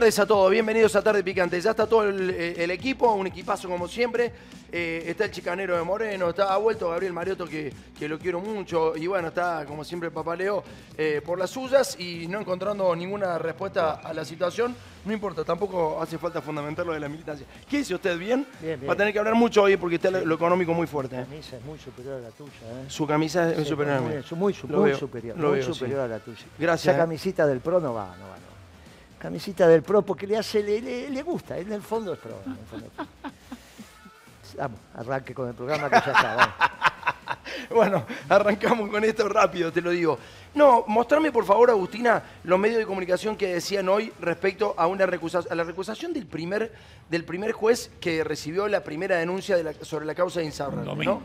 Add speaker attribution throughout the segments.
Speaker 1: Buenas tardes a todos, bienvenidos a Tarde Picante. Ya está todo el, eh, el equipo, un equipazo como siempre. Eh, está el chicanero de Moreno, está ha vuelto Gabriel Mariotto, que, que lo quiero mucho. Y bueno, está como siempre Papaleo eh, por las suyas y no encontrando ninguna respuesta a la situación. No importa, tampoco hace falta fundamentar lo de la militancia. ¿Qué dice usted? ¿Bien?
Speaker 2: Bien, bien.
Speaker 1: Va a tener que hablar mucho hoy porque está lo- económico muy fuerte.
Speaker 2: La
Speaker 1: ¿eh?
Speaker 2: camisa es muy superior a la tuya, ¿eh?
Speaker 1: Su camisa es
Speaker 2: Sí,
Speaker 1: superior a
Speaker 2: muy,
Speaker 1: mí.
Speaker 2: bien, su- muy, su-
Speaker 1: Lo
Speaker 2: muy
Speaker 1: veo,
Speaker 2: superior, muy
Speaker 1: sí.
Speaker 2: superior a la tuya.
Speaker 1: Gracias,
Speaker 2: Esa camisita del pro no va, no va, no. Camisita del pro porque le hace, le, le- le gusta, en el fondo es pro. en el fondo es pro. Vamos, arranque con el programa que ya está, vamos.
Speaker 1: Bueno, arrancamos con esto rápido, te lo digo. No, mostrame por favor, Agustina, los medios de comunicación que decían hoy respecto a una recusación, a la recusación del primer, del primer juez que recibió la primera denuncia de la- sobre la causa de Insaurralde, ¿no?
Speaker 3: Domingo.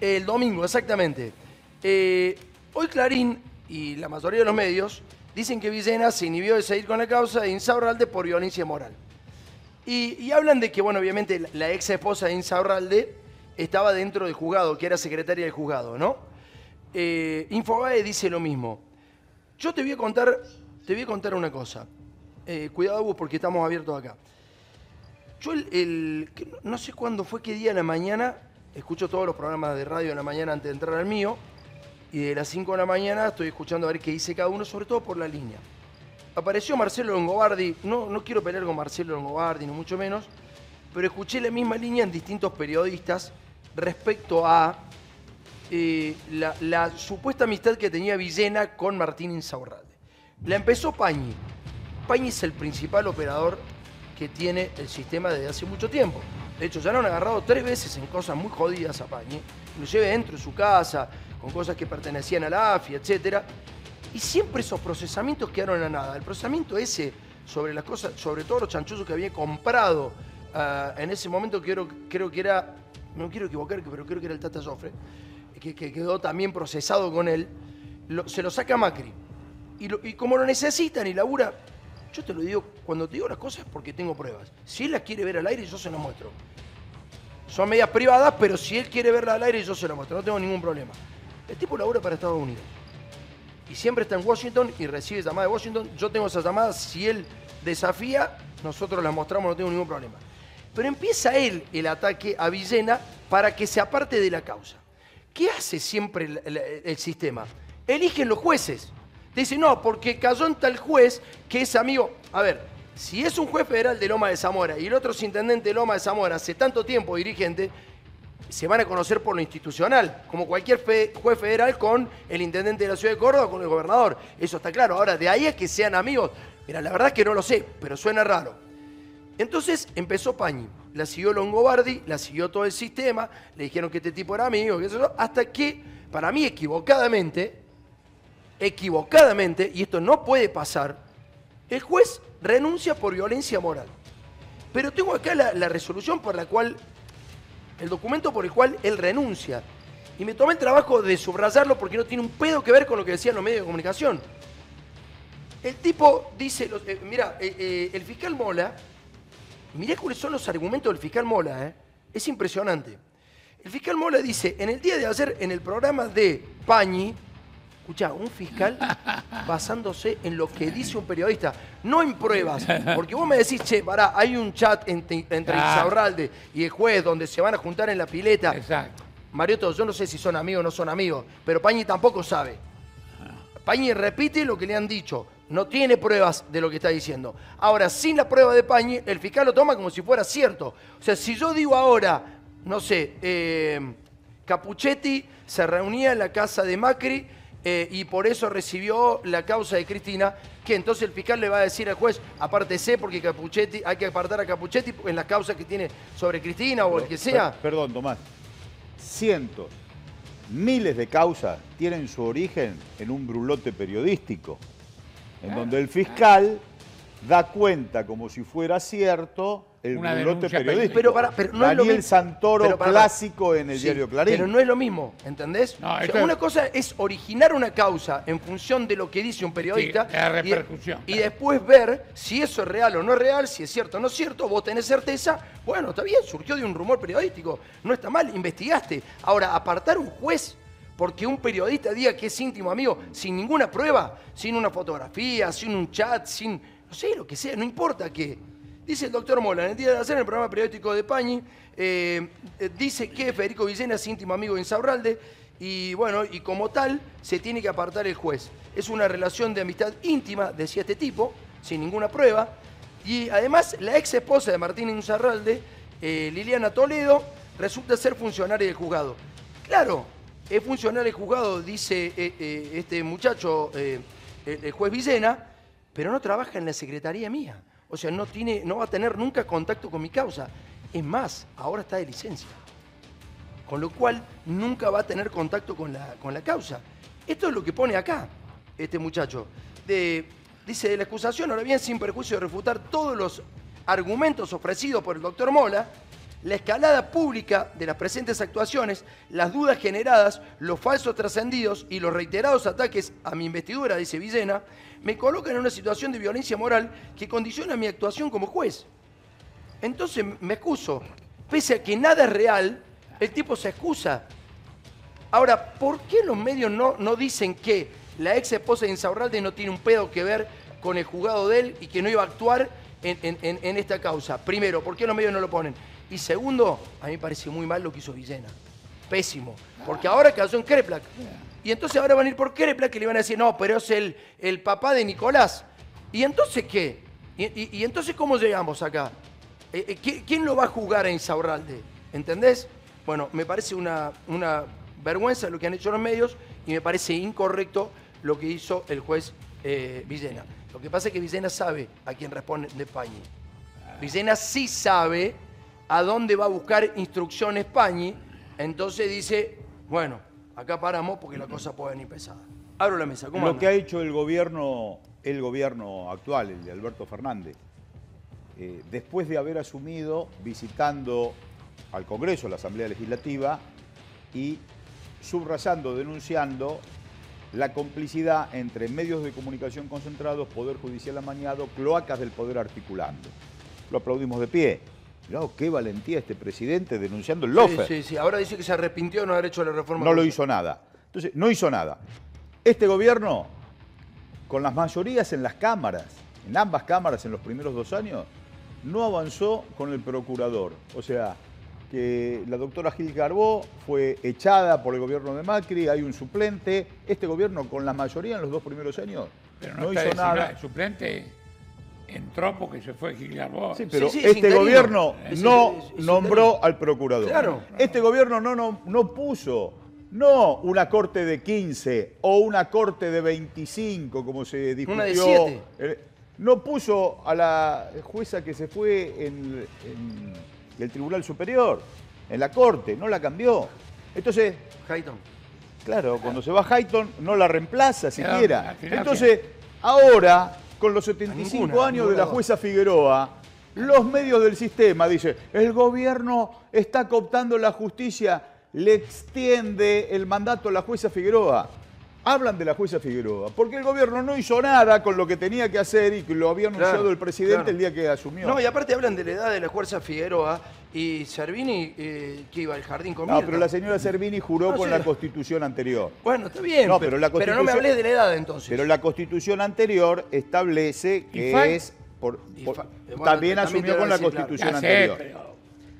Speaker 1: El domingo, exactamente. Eh, hoy Clarín y la mayoría de los medios dicen que Villena se inhibió de seguir con la causa de Insaurralde por violencia moral. Y, hablan de que, bueno, obviamente la, ex esposa de Insaurralde estaba dentro del juzgado, que era secretaria del juzgado, ¿no? Eh, Infobae dice lo mismo. Yo te voy a contar, te voy a contar una cosa. Eh, cuidado vos porque estamos abiertos acá. Yo el, no sé cuándo fue, qué día de la mañana, escucho todos los programas de radio en la mañana antes de entrar al mío, y de las 5 de la mañana estoy escuchando a ver qué dice cada uno, sobre todo por la línea. Apareció Marcelo Longobardi, no, no quiero pelear con Marcelo Longobardi, ni mucho menos, pero escuché la misma línea en distintos periodistas respecto a eh, la, supuesta amistad que tenía Villena con Martín Insaurralde. La empezó Pañi. Pañi es el principal operador que tiene el sistema desde hace mucho tiempo. De hecho, ya lo han agarrado tres veces en cosas muy jodidas a Pañi, inclusive dentro de su casa, con cosas que pertenecían a la AFI, etc. Y siempre esos procesamientos quedaron a nada. El procesamiento ese sobre las cosas, sobre todo los chanchullos que había comprado ah, en ese momento, creo, creo que era, no quiero equivocar, pero creo que era el Tata Joffre, que, que quedó también procesado con él, se lo saca Macri. Y, como lo necesitan y labura, yo te lo digo, cuando te digo las cosas es porque tengo pruebas. Si él las quiere ver al aire, yo se las muestro. Son medias privadas, pero si él quiere verla al aire, yo se las muestro. No tengo ningún problema. El tipo labura para Estados Unidos. Y siempre está en Washington y recibe llamadas de Washington. Yo tengo esas llamadas. Si él desafía, nosotros las mostramos, no tengo ningún problema. Pero empieza él el ataque a Villena para que se aparte de la causa. ¿Qué hace siempre el, sistema? Eligen los jueces. Dice, no, porque cayó en tal juez que es amigo. A ver, si es un juez federal de Loma de Zamora y el otro es intendente de Loma de Zamora hace tanto tiempo dirigente, se van a conocer por lo institucional, como cualquier juez federal con el intendente de la ciudad de Córdoba, con el gobernador. Eso está claro. Ahora, de ahí a que sean amigos, mira, la verdad es que no lo sé, pero suena raro. Entonces empezó Pañi, la siguió Longobardi, la siguió todo el sistema, le dijeron que este tipo era amigo, que eso, hasta que, para mí equivocadamente, equivocadamente, y esto no puede pasar, el juez renuncia por violencia moral. Pero tengo acá la resolución por la cual, el documento por el cual él renuncia. Y me tomé el trabajo de subrayarlo porque no tiene un pedo que ver con lo que decían los medios de comunicación. El tipo dice, eh, mira, eh, eh, el fiscal Mola, mirá cuáles son los argumentos del fiscal Mola, eh, es impresionante. El fiscal Mola dice, en el día de ayer, en el programa de Pañi, escucha, un fiscal basándose en lo que dice un periodista, no en pruebas, porque vos me decís, che, pará, hay un chat entre, entre. Insaurralde y el juez donde se van a juntar en la pileta.
Speaker 3: Exacto.
Speaker 1: Mariotto, yo no sé si son amigos o no son amigos, pero Pañi tampoco sabe. Pañi repite lo que le han dicho. No tiene pruebas de lo que está diciendo. Ahora, sin la prueba de Pañi, el fiscal lo toma como si fuera cierto. O sea, si yo digo ahora, no sé, eh, Capuchetti se reunía en la casa de Macri eh, y por eso recibió la causa de Cristina, que entonces el fiscal le va a decir al juez, apártese porque Capuchetti, hay que apartar a Capuchetti en la causa que tiene sobre Cristina o el que sea.
Speaker 4: Per- perdón, Tomás. Cientos, miles de causas tienen su origen en un brulote periodístico, en donde el fiscal da cuenta como si fuera cierto el
Speaker 3: Una denuncia
Speaker 4: periodístico.
Speaker 1: Pero, para, pero no es lo
Speaker 4: Daniel
Speaker 1: mismo.
Speaker 4: Santoro
Speaker 1: Pero para-
Speaker 4: clásico en el
Speaker 1: Sí,
Speaker 4: diario Clarín.
Speaker 1: Pero no es lo mismo, ¿entendés?
Speaker 3: No,
Speaker 1: O sea,
Speaker 3: esto es-
Speaker 1: una cosa es originar una causa en función de lo que dice un periodista.
Speaker 3: Sí, la repercusión,
Speaker 1: Y,
Speaker 3: claro.
Speaker 1: después ver si eso es real o no es real, si es cierto o no es cierto, vos tenés certeza, bueno, está bien, surgió de un rumor periodístico, no está mal, investigaste. Ahora, apartar un juez porque un periodista diga que es íntimo amigo sin ninguna prueba, sin una fotografía, sin un chat, sin no sé, lo que sea, no importa qué. Dice el doctor Mola, en el día de en el programa periodístico de Pañi, eh, eh, dice que Federico Villena es íntimo amigo de Insaurralde y bueno, y como tal se tiene que apartar el juez. Es una relación de amistad íntima, decía este tipo, sin ninguna prueba. Y además la ex esposa de Martín Insaurralde, eh, Liliana Toledo, resulta ser funcionaria del juzgado. Claro, es funcionario del juzgado, dice este muchacho, el juez Villena, pero no trabaja en la secretaría mía. O sea, no, tiene, no va a tener nunca contacto con mi causa. Es más, ahora está de licencia. Con lo cual, nunca va a tener contacto con la, con la causa. Esto es lo que pone acá este muchacho. dice, de la acusación, ahora bien, sin perjuicio de refutar todos los argumentos ofrecidos por el doctor Mola, la escalada pública de las presentes actuaciones, las dudas generadas, los falsos trascendidos y los reiterados ataques a mi investidura, dice Villena, me colocan en una situación de violencia moral que condiciona mi actuación como juez. Entonces me excuso. Pese a que nada es real, el tipo se excusa. Ahora, ¿por qué los medios no, no dicen que la ex esposa de Insaurralde no tiene un pedo que ver con el juzgado de él y que no iba a actuar en, en esta causa? Primero, ¿por qué los medios no lo ponen? Y segundo, a mí me parece muy mal lo que hizo Villena. Pésimo. Porque ahora cayó en Kreplak. Y entonces ahora van a ir por Kreplak y le van a decir, no, pero es el, el papá de Nicolás. ¿Y entonces qué? ¿Y, entonces cómo llegamos acá? Eh, eh, ¿Quién lo va a jugar a Insaurralde? ¿Entendés? Bueno, me parece una, una vergüenza lo que han hecho los medios y me parece incorrecto lo que hizo el juez eh, Villena. Lo que pasa es que Villena sabe a quién responde de Pañi. Villena sí sabe a dónde va a buscar instrucciones Pañi, entonces dice, bueno, acá paramos porque la cosa puede venir pesada. Abro la mesa.
Speaker 4: ¿cómo Lo que ha hecho el gobierno, el gobierno actual, el de Alberto Fernández, eh, después de haber asumido visitando al Congreso, la Asamblea Legislativa, y subrayando, denunciando la complicidad entre medios de comunicación concentrados, Poder Judicial amañado, cloacas del poder articulando. Lo aplaudimos de pie. Mirá, qué valentía este presidente denunciando el lofer.
Speaker 1: Sí, sí, sí. Ahora dice que se arrepintió de no haber hecho la reforma.
Speaker 4: No lo hizo nada. Entonces, no hizo nada. Este gobierno, con las mayorías en las cámaras, en ambas cámaras en los primeros dos años, no avanzó con el procurador. O sea, que la doctora Gil Garbó fue echada por el gobierno de Macri, hay un suplente. Este gobierno, con la mayoría en los dos primeros años,
Speaker 3: Pero no, hizo nada. El suplente entró porque se fue Gilgarbo.
Speaker 4: Sí, pero este gobierno no nombró al procurador.
Speaker 1: Claro.
Speaker 4: Este gobierno no, no, no puso, no una corte de 15 o una corte de 25, como se discutió.
Speaker 1: Una de 7.
Speaker 4: No puso a la jueza que se fue en, el Tribunal Superior, en la corte, no la cambió. Entonces.
Speaker 1: Hayton.
Speaker 4: Claro, cuando se va Hayton no la reemplaza siquiera. Entonces, ahora con los 75 años de la jueza Figueroa, los medios del sistema dicen, el gobierno está cooptando la justicia, le extiende el mandato a la jueza Figueroa. Hablan de la jueza Figueroa, porque el gobierno no hizo nada con lo que tenía que hacer y que lo había anunciado el presidente el día que asumió.
Speaker 1: No, y aparte hablan de la edad de la jueza Figueroa y Servini, eh, que iba al jardín con
Speaker 4: No, pero la señora Servini juró con la constitución anterior.
Speaker 1: Bueno, está bien, no, pero, no me hablé de la edad entonces.
Speaker 4: Pero la constitución anterior establece que es... Por, también asumió con la constitución anterior.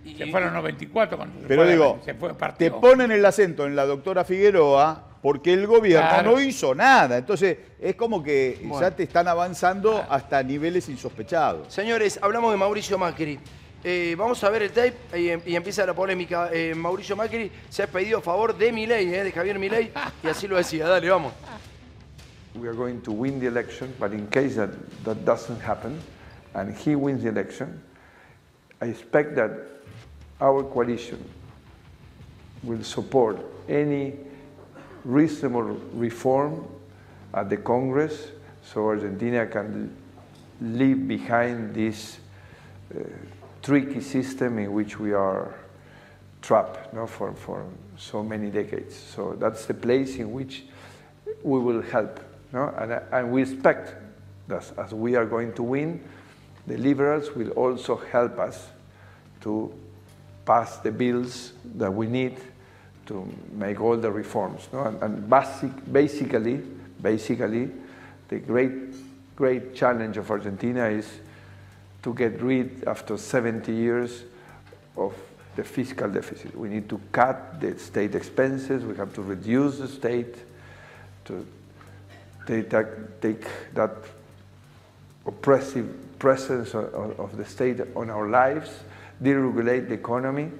Speaker 3: se fueron 94 cuando
Speaker 4: Pero digo, te ponen el acento en la doctora Figueroa porque el gobierno no hizo nada. Entonces, es como que ya te están avanzando hasta niveles insospechados.
Speaker 1: Señores, hablamos de Mauricio Macri. Eh, vamos a ver el tape y, empieza la polémica. Eh, Mauricio Macri se ha pedido a favor de Milei, eh, de Javier Milei, y así lo decía. Dale, vamos.
Speaker 5: We are going to win the election, but in case that, that doesn't happen, and he wins the election, I expect that our coalition will support any reasonable reform at the Congress so Argentina can leave behind this uh, tricky system in which we are trapped no, for, for so many decades. So that's the place in which we will help. No? And, and we expect that as we are going to win, the liberals will also help us to pass the bills that we need to make all the reforms. No? And, and basic, basically, basically, the great great challenge of Argentina is to get rid, after 70 years, of the fiscal deficit. We need to cut the state expenses, we have to reduce the state, to take that, take that oppressive presence of, of the state on our lives, deregulate the economy,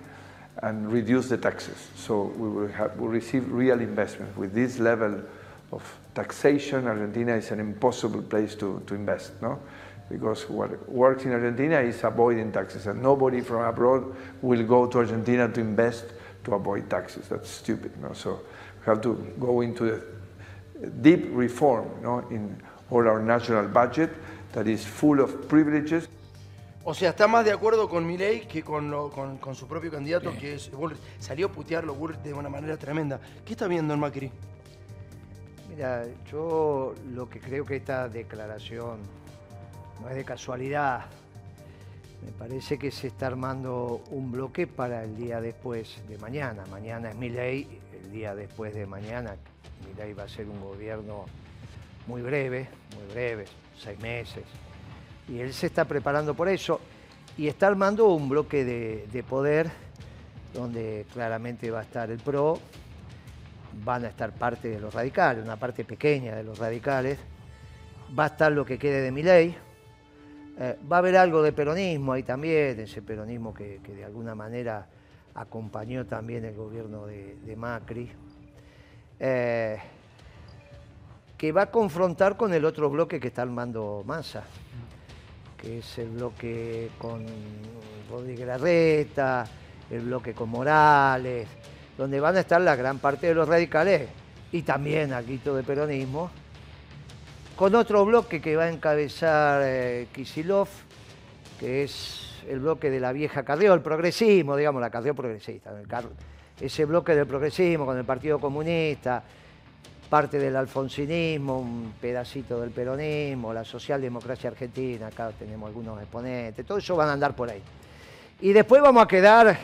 Speaker 5: and reduce the taxes. So we will have, we receive real investment. With this level of taxation, Argentina is an impossible place to, to invest, no? Because what works in Argentina is avoiding taxes, and nobody from abroad will go to Argentina to invest to avoid taxes. That's stupid, no? So we have to go into the deep reform, no, in all our national budget that is full of privileges.
Speaker 1: O sea, está más de acuerdo con Milei que con, lo- con, con su propio candidato, que es Bullrich. Salió a putearlo Bullrich de una manera tremenda. ¿Qué está viendo en Macri?
Speaker 2: Mira, yo lo que creo que esta declaración no es de casualidad. Me parece que se está armando un bloque para el día después de mañana. Mañana es mi ley, el día después de mañana mi ley va a ser un gobierno muy breve, muy breve, seis meses. Y él se está preparando por eso. Y está armando un bloque de, de poder donde claramente va a estar el PRO, van a estar parte de los radicales, una parte pequeña de los radicales, va a estar lo que quede de mi ley, va a haber algo de peronismo ahí también, ese peronismo que, de alguna manera acompañó también el gobierno de, de Macri, eh, que va a confrontar con el otro bloque que está armando Massa, que es el bloque con Rodríguez Larreta, el bloque con Morales, donde van a estar la gran parte de los radicales y también algo de peronismo, con otro bloque que va a encabezar eh, Kisilov, que es el bloque de la vieja Carrió, el progresismo, digamos, la Carrió progresista, el ese bloque del progresismo con el Partido Comunista, parte del alfonsinismo, un pedacito del peronismo, la socialdemocracia argentina, acá tenemos algunos exponentes, todo eso van a andar por ahí. Y después vamos a quedar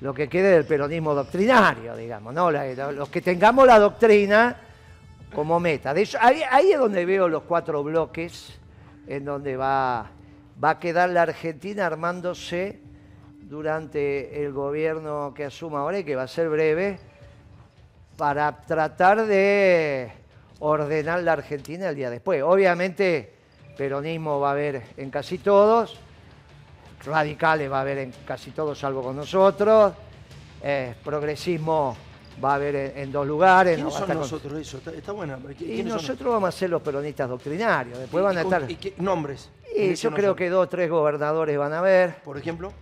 Speaker 2: lo que quede del peronismo doctrinario, digamos, ¿no? Los que tengamos la doctrina como meta. De eso, ahí, ahí es donde veo los cuatro bloques, en donde va, va a quedar la Argentina armándose durante el gobierno que asuma ahora y que va a ser breve, para tratar de ordenar la Argentina el día después. Obviamente, peronismo va a haber en casi todos, radicales va a haber en casi todos, salvo con nosotros, eh, progresismo va a haber en, en dos lugares. no
Speaker 1: ¿Quiénes
Speaker 2: a
Speaker 1: son
Speaker 2: con-
Speaker 1: nosotros eso? Está, está buena. ¿Qui-
Speaker 2: y
Speaker 1: son?
Speaker 2: nosotros vamos a ser los peronistas doctrinarios, después
Speaker 1: ¿Y-
Speaker 2: van a estar...
Speaker 1: ¿Y qué nombres?
Speaker 2: Y yo creo que dos o tres gobernadores van a haber.
Speaker 1: Por ejemplo.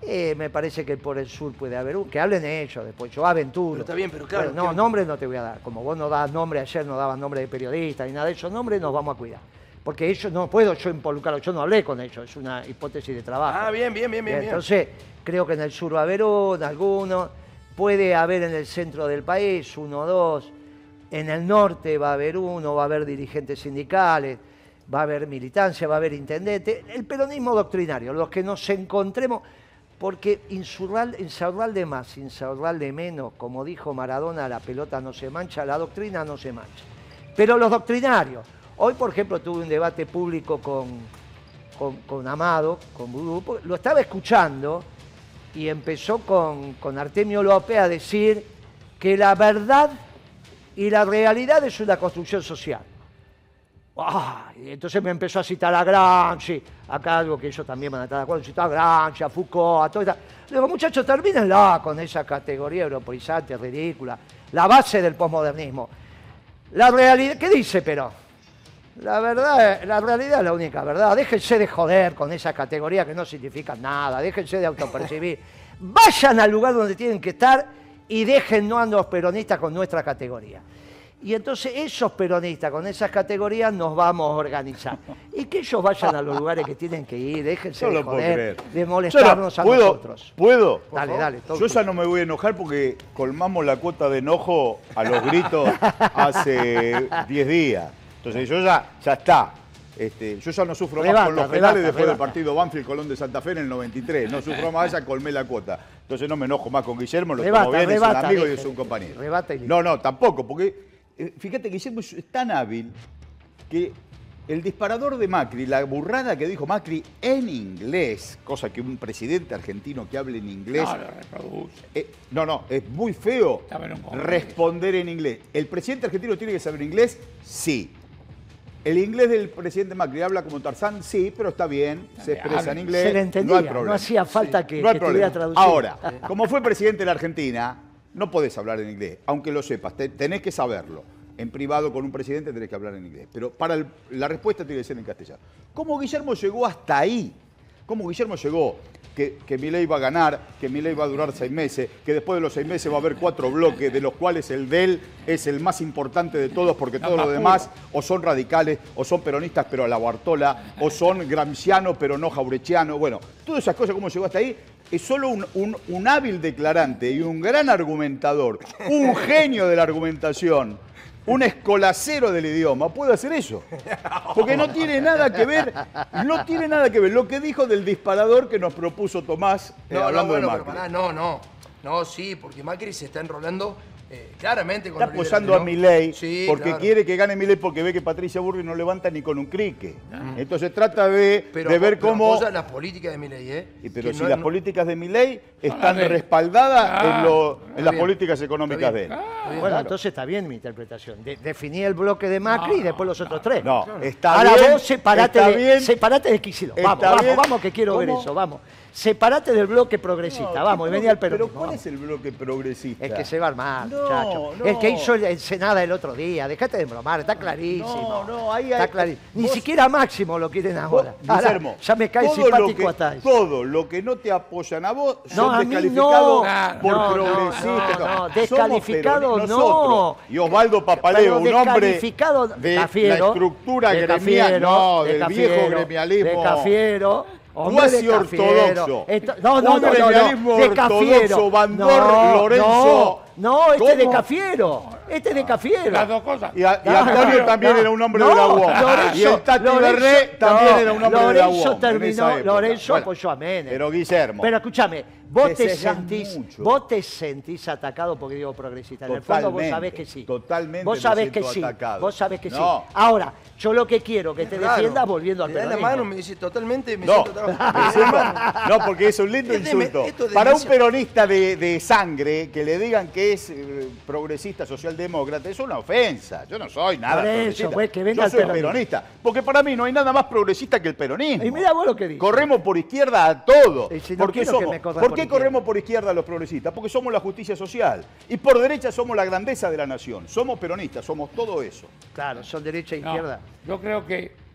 Speaker 2: Eh, me parece que por el sur puede haber un, que hablen ellos después, yo aventuro.
Speaker 1: Pero está bien, pero claro,
Speaker 2: Bueno, no,
Speaker 1: ¿qué-
Speaker 2: nombres no te voy a dar. Como vos no das nombre, ayer no dabas nombre de periodista ni nada de esos nombres, nos vamos a cuidar. Porque ellos no puedo yo involucrarlos, yo no hablé con ellos, es una hipótesis de trabajo.
Speaker 1: Ah, bien, bien, bien, bien. bien.
Speaker 2: Entonces, creo que en el sur va a haber uno, alguno, puede haber en el centro del país uno o dos, en el norte va a haber uno, va a haber dirigentes sindicales, va a haber militancia, va a haber intendente, el peronismo doctrinario, los que nos encontremos, porque de más, insaurral de menos, como dijo Maradona, la pelota no se mancha, la doctrina no se mancha. Pero los doctrinarios, hoy por ejemplo tuve un debate público con, con, Amado, con Vudú, porque lo estaba escuchando y empezó con, con Artemio López a decir que la verdad y la realidad es una construcción social. Ah, y entonces me empezó a citar a Gramsci, acá algo que ellos también van a estar de acuerdo, citó a Gramsci, a Foucault, a todo eso. Le digo, muchachos, termínenla con esa categoría europeizante, ridícula, la base del posmodernismo. La realidad, ¿qué dice pero? La verdad, la realidad es la única verdad. Déjense de joder con esa categoría que no significa nada, déjense de autopercibir. Vayan al lugar donde tienen que estar y dejen no a los peronistas con nuestra categoría. Y entonces esos peronistas con esas categorías nos vamos a organizar. Y que ellos vayan a los lugares que tienen que ir, déjense
Speaker 4: No
Speaker 2: de joder, molestarnos
Speaker 4: no-
Speaker 2: a
Speaker 4: ¿puedo,
Speaker 2: nosotros.
Speaker 4: ¿Puedo?
Speaker 2: Dale, dale. todo
Speaker 4: Yo ya no me voy a enojar porque colmamos la cuota de enojo a los gritos hace 10 días. Entonces yo ya, ya está. Este, yo ya no sufro
Speaker 2: Rebata,
Speaker 4: más con los
Speaker 2: rebata,
Speaker 4: penales después
Speaker 2: rebata.
Speaker 4: del partido Banfield Colón de Santa Fe en el 93. No sufro más, ya colmé la cuota. Entonces no me enojo más con Guillermo, lo tomo bien, es un amigo y es un compañero. no, no, tampoco, porque fíjate que Guillermo es tan hábil que el disparador de Macri, la burrada que dijo Macri en inglés, cosa que un presidente argentino que hable en inglés.
Speaker 3: No, lo reproduce.
Speaker 4: eh, no, no, es muy feo responder en inglés. ¿El presidente argentino tiene que saber inglés? Sí. ¿El inglés del presidente Macri habla como Tarzán? Sí, pero está bien, se expresa en inglés.
Speaker 2: Se le entendía,
Speaker 4: no hay
Speaker 2: no,
Speaker 4: problema.
Speaker 2: hacía falta que,
Speaker 4: No hay
Speaker 2: que
Speaker 4: problema.
Speaker 2: estuviera traducido.
Speaker 4: Ahora, como fue presidente de la Argentina, no podés hablar en inglés, aunque lo sepas, te- tenés que saberlo. En privado con un presidente tenés que hablar en inglés. Pero para la respuesta tiene que ser en castellano. ¿Cómo Guillermo llegó hasta ahí? ¿Cómo Guillermo llegó? Que, que Milei va a ganar, que Milei va a durar seis meses, que después de los seis meses va a haber cuatro bloques, de los cuales el de él es el más importante de todos, porque todos los demás o son radicales, o son peronistas pero a la Bartola, o son gramscianos pero no jaurechianos. Bueno, todas esas cosas, ¿cómo llegó hasta ahí? Es solo un, un- un hábil declarante y un gran argumentador, un genio de la argumentación, un escolacero del idioma, puede hacer eso. Porque no tiene nada que ver, no tiene nada que ver lo que dijo del disparador que nos propuso Tomás eh,
Speaker 1: No, no,
Speaker 4: hablando
Speaker 1: bueno,
Speaker 4: de
Speaker 1: pero
Speaker 4: Macri.
Speaker 1: pará, no, no. No, sí, porque Macri se está enrolando eh, claramente con
Speaker 4: Está apoyando a. Milei
Speaker 1: Sí,
Speaker 4: porque
Speaker 1: claro.
Speaker 4: quiere que gane Milei porque ve que Patricia Burri no levanta ni con un crique. Entonces trata de,
Speaker 1: Pero,
Speaker 4: de ver
Speaker 1: pero
Speaker 4: cómo...
Speaker 1: apoya las políticas de Milei, ¿eh?
Speaker 4: Y pero
Speaker 1: Que
Speaker 4: si
Speaker 1: no-
Speaker 4: las
Speaker 1: no-
Speaker 4: políticas de Milei están
Speaker 3: las de-
Speaker 4: respaldadas en, lo- en las políticas económicas de él.
Speaker 1: Bien,
Speaker 2: Bueno,
Speaker 1: claro.
Speaker 2: entonces está bien mi interpretación. De- definí el bloque de Macri y después los otros tres.
Speaker 4: No, está
Speaker 2: Ahora
Speaker 4: bien.
Speaker 2: vos separate
Speaker 4: está
Speaker 2: de,
Speaker 4: bien.
Speaker 2: separate de Kicillof. Vamos, vamos,
Speaker 4: bien.
Speaker 2: vamos, que quiero ver eso, vamos. Separate del bloque progresista,
Speaker 4: No,
Speaker 2: vamos,
Speaker 4: ¿qué
Speaker 2: y venía al peronismo.
Speaker 4: Pero ¿cuál es el bloque progresista?
Speaker 2: El que se va a armar,
Speaker 4: No,
Speaker 2: muchacho.
Speaker 4: no.
Speaker 2: El que hizo el el Senada el otro día. Dejate de bromar, está clarísimo.
Speaker 4: No, no, ahí
Speaker 2: Está
Speaker 4: hay-
Speaker 2: clarísimo. Ni
Speaker 4: vos-
Speaker 2: siquiera Máximo lo quieren
Speaker 4: Vos,
Speaker 2: ahora. Ahora,
Speaker 4: Guillermo,
Speaker 2: ya me cae simpático
Speaker 4: que-
Speaker 2: hasta eso.
Speaker 4: Todo lo que no te apoyan a vos son descalificados
Speaker 3: no.
Speaker 4: por
Speaker 2: No, no,
Speaker 4: progresistas.
Speaker 2: no, descalificado no.
Speaker 4: Y Osvaldo Papaleo, un hombre
Speaker 2: descalificado
Speaker 4: de la estructura gremial, no,
Speaker 2: de
Speaker 4: del viejo gremialismo.
Speaker 2: De Cafiero. Hombre de
Speaker 4: ortodoxo.
Speaker 2: Esto- no, no, no, no, no, de Cafiero.
Speaker 4: ortodoxo, Bandor,
Speaker 2: no,
Speaker 4: Lorenzo.
Speaker 2: No, no, este de
Speaker 4: ¿Cómo?
Speaker 2: Cafiero. Este de Cafiero.
Speaker 3: Las dos cosas.
Speaker 4: Y, a- y
Speaker 2: No,
Speaker 4: Antonio
Speaker 2: no,
Speaker 4: también
Speaker 2: no,
Speaker 4: era un hombre
Speaker 2: no,
Speaker 4: de la UOM.
Speaker 2: Lorenzo-
Speaker 4: y el Tati
Speaker 2: Lorenzo-
Speaker 4: Berré también
Speaker 2: no,
Speaker 4: era un hombre de la
Speaker 2: Lorenzo
Speaker 4: UOM.
Speaker 2: terminó. Lorenzo
Speaker 4: Bueno,
Speaker 2: apoyó a Menem.
Speaker 4: Pero Guillermo.
Speaker 2: Pero escúchame, vos
Speaker 4: Te
Speaker 2: sentís,
Speaker 4: mucho.
Speaker 2: vos te sentís atacado porque digo progresista. En el fondo vos sabés que sí.
Speaker 4: totalmente
Speaker 2: Vos
Speaker 4: me
Speaker 2: sabés que sí.
Speaker 4: atacado.
Speaker 2: Vos sabés que sí. Ahora, yo lo que quiero que te defiendas volviendo al
Speaker 1: Le da la
Speaker 2: peronismo.
Speaker 1: mano, me dice totalmente, me
Speaker 4: No,
Speaker 1: siento
Speaker 4: no, porque es un lindo
Speaker 1: Es
Speaker 4: insulto.
Speaker 1: es
Speaker 4: Para un peronista de, de sangre, que le digan que es eh, progresista, socialdemócrata, es una ofensa. Yo no soy nada
Speaker 2: Por eso,
Speaker 4: progresista.
Speaker 2: pues, que venga
Speaker 4: Yo
Speaker 2: el
Speaker 4: soy
Speaker 2: peronismo.
Speaker 4: peronista. Porque para mí no hay nada más progresista que el peronismo.
Speaker 2: Y mira vos lo que dices.
Speaker 4: Corremos por izquierda a todo.
Speaker 2: Si no
Speaker 4: ¿Por qué,
Speaker 2: quiero que
Speaker 4: somos?
Speaker 2: me corras
Speaker 4: ¿Por
Speaker 2: por
Speaker 4: qué
Speaker 2: izquierda?
Speaker 4: corremos por izquierda los progresistas? Porque somos la justicia social. Y por derecha somos la grandeza de la nación. Somos peronistas, somos todo eso.
Speaker 2: Claro, son derecha e
Speaker 3: No,
Speaker 2: izquierda.
Speaker 3: yo creo que.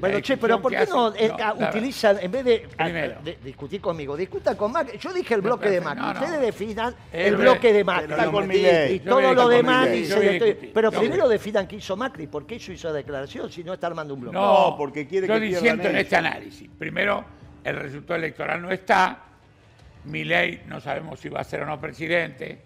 Speaker 2: Bueno, che, pero ¿por qué no, eh, utilizan, en vez de, discutir conmigo, discutan con Macri? Yo dije el
Speaker 3: No,
Speaker 2: bloque de Macri.
Speaker 3: no, no.
Speaker 2: Ustedes definan el,
Speaker 3: El
Speaker 2: bloque de.
Speaker 4: Milei.
Speaker 2: Y
Speaker 3: Yo
Speaker 2: todo lo demás
Speaker 3: yo
Speaker 2: estoy- Pero
Speaker 3: yo
Speaker 2: primero definan qué hizo Macri, por qué hizo esa declaración si no está armando un bloque.
Speaker 4: No, porque quiere
Speaker 3: yo
Speaker 4: que pierdan
Speaker 3: disiento en este análisis. Primero, el resultado electoral no está. Milei no sabemos si va a ser o no presidente,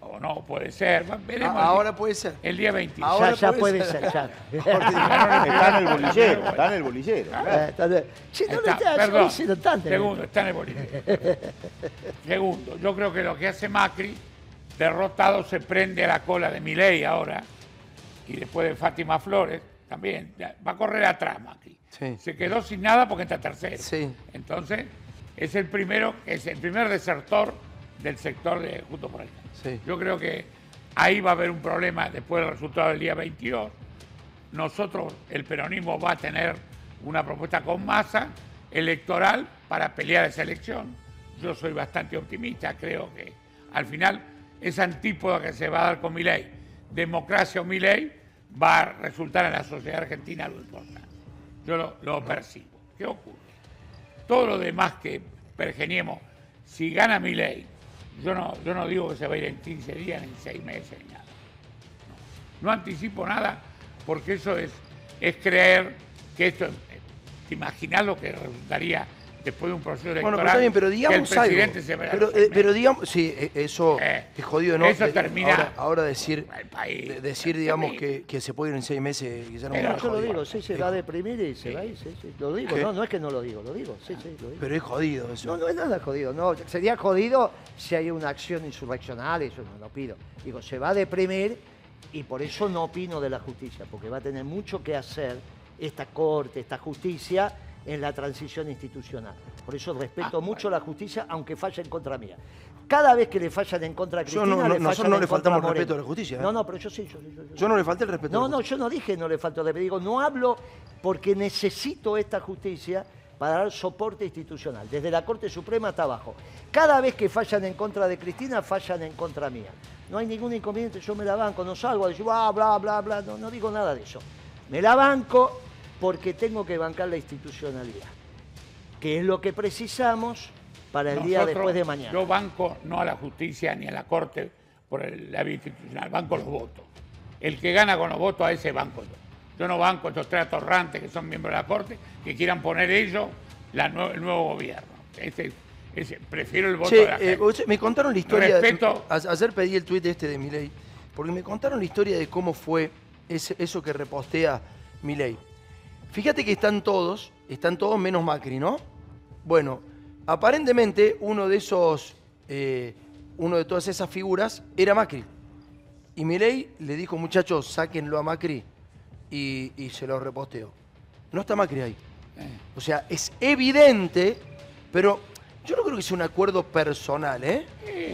Speaker 3: o no, puede ser. Va- Veremos
Speaker 1: Ah, Ahora puede ser.
Speaker 3: el día 26.
Speaker 1: ahora
Speaker 2: ya ya
Speaker 1: puede ser.
Speaker 2: ser, ya.
Speaker 4: Está en el bolillero. Está en el bolillero.
Speaker 2: Eh, está. Che, no
Speaker 3: está, perdón.
Speaker 2: tanto.
Speaker 3: Segundo, está en el bolillero. Segundo, yo creo que lo que hace Macri, derrotado, se prende a la cola de Milei ahora, y después de Fátima Flores, también, va a correr atrás Macri.
Speaker 1: Sí.
Speaker 3: Se quedó sin nada porque está tercero.
Speaker 1: Sí.
Speaker 3: Entonces, es el primero, es el primer desertor del sector de Junto por el.
Speaker 1: Sí.
Speaker 3: Yo creo que ahí va a haber un problema después del resultado del día 22. Nosotros, el peronismo va a tener una propuesta con masa electoral para pelear esa elección. Yo soy bastante optimista, creo que al final esa antípoda que se va a dar con Milei, democracia o Milei, va a resultar en la sociedad argentina lo importante. Yo lo, lo percibo. ¿Qué ocurre? Todo lo demás que pergeniemos, si gana Milei, yo no, yo no digo que se va a ir en 15 días, ni en 6 meses, ni nada. No, anticipo nada, porque eso es, es creer que esto, te imaginas lo que resultaría después de un proceso electoral.
Speaker 1: Bueno, pero está bien, pero
Speaker 3: que el
Speaker 1: digamos
Speaker 3: presidente
Speaker 1: algo.
Speaker 3: se
Speaker 1: Pero, eh, pero digamos, sí, eh, eso
Speaker 3: Eh,
Speaker 1: es jodido, ¿no?
Speaker 3: eso termina-
Speaker 1: Ahora, ahora decir,
Speaker 3: El país,
Speaker 1: de- decir digamos, que, que se puede ir en seis meses, Guillermo,
Speaker 3: Pero
Speaker 1: es
Speaker 2: Yo lo
Speaker 1: jodido.
Speaker 2: digo, sí, se va a deprimir y se va a ir, sí, sí. Lo digo,
Speaker 1: ¿Qué?
Speaker 2: no, no es que no lo digo, lo digo, sí, sí, lo digo.
Speaker 1: Pero es jodido eso.
Speaker 2: No, no es nada jodido, no. Sería jodido si hay una acción insurreccional, eso no lo pido. Digo, se va a deprimir y por eso no opino de la justicia, porque va a tener mucho que hacer esta corte, esta justicia en la transición institucional. Por eso respeto
Speaker 3: Ah,
Speaker 2: mucho la justicia, aunque falle en contra mía. Cada vez que le fallan en contra a
Speaker 1: Yo
Speaker 2: Cristina,
Speaker 1: no- no-
Speaker 2: le
Speaker 1: nosotros no le
Speaker 2: contra
Speaker 1: faltamos
Speaker 2: Moreno.
Speaker 1: respeto a la justicia, ¿eh?
Speaker 2: No, no, pero yo sí, yo yo.
Speaker 1: Yo no le falté el respeto. a
Speaker 2: No, no, yo no dije no le faltó respeto. Digo, no hablo porque necesito esta justicia para dar soporte institucional, desde la Corte Suprema hasta abajo. Cada vez que fallan en contra de Cristina, fallan en contra mía. No hay ningún inconveniente, yo me la banco, no salgo a decir, bla, bla, bla, bla, no, no digo nada de eso. Me la banco porque tengo que bancar la institucionalidad, que es lo que precisamos para el día después de mañana.
Speaker 3: Yo banco no a la justicia ni a la corte por el- la vía institucional, banco los votos. El que gana con los votos a ese banco yo. Yo no banco a estos tres atorrantes que son miembros de la corte que quieran poner ellos la nue- el nuevo gobierno. Ese- ese- prefiero el voto
Speaker 1: Che,
Speaker 3: de la
Speaker 1: eh,
Speaker 3: gente.
Speaker 1: me contaron la historia.
Speaker 3: Respeto-
Speaker 1: Ayer pedí el tuit este de Milei, porque me contaron la historia de cómo fue ese- eso que repostea Milei. Fíjate que están todos, están todos menos Macri, ¿no? Bueno, aparentemente uno de esos, eh, uno de todas esas figuras era Macri. Y Milei le dijo, muchachos, sáquenlo a Macri y, y se lo reposteó. No está Macri ahí. O sea, es evidente, pero yo no creo que sea un acuerdo personal, ¿eh?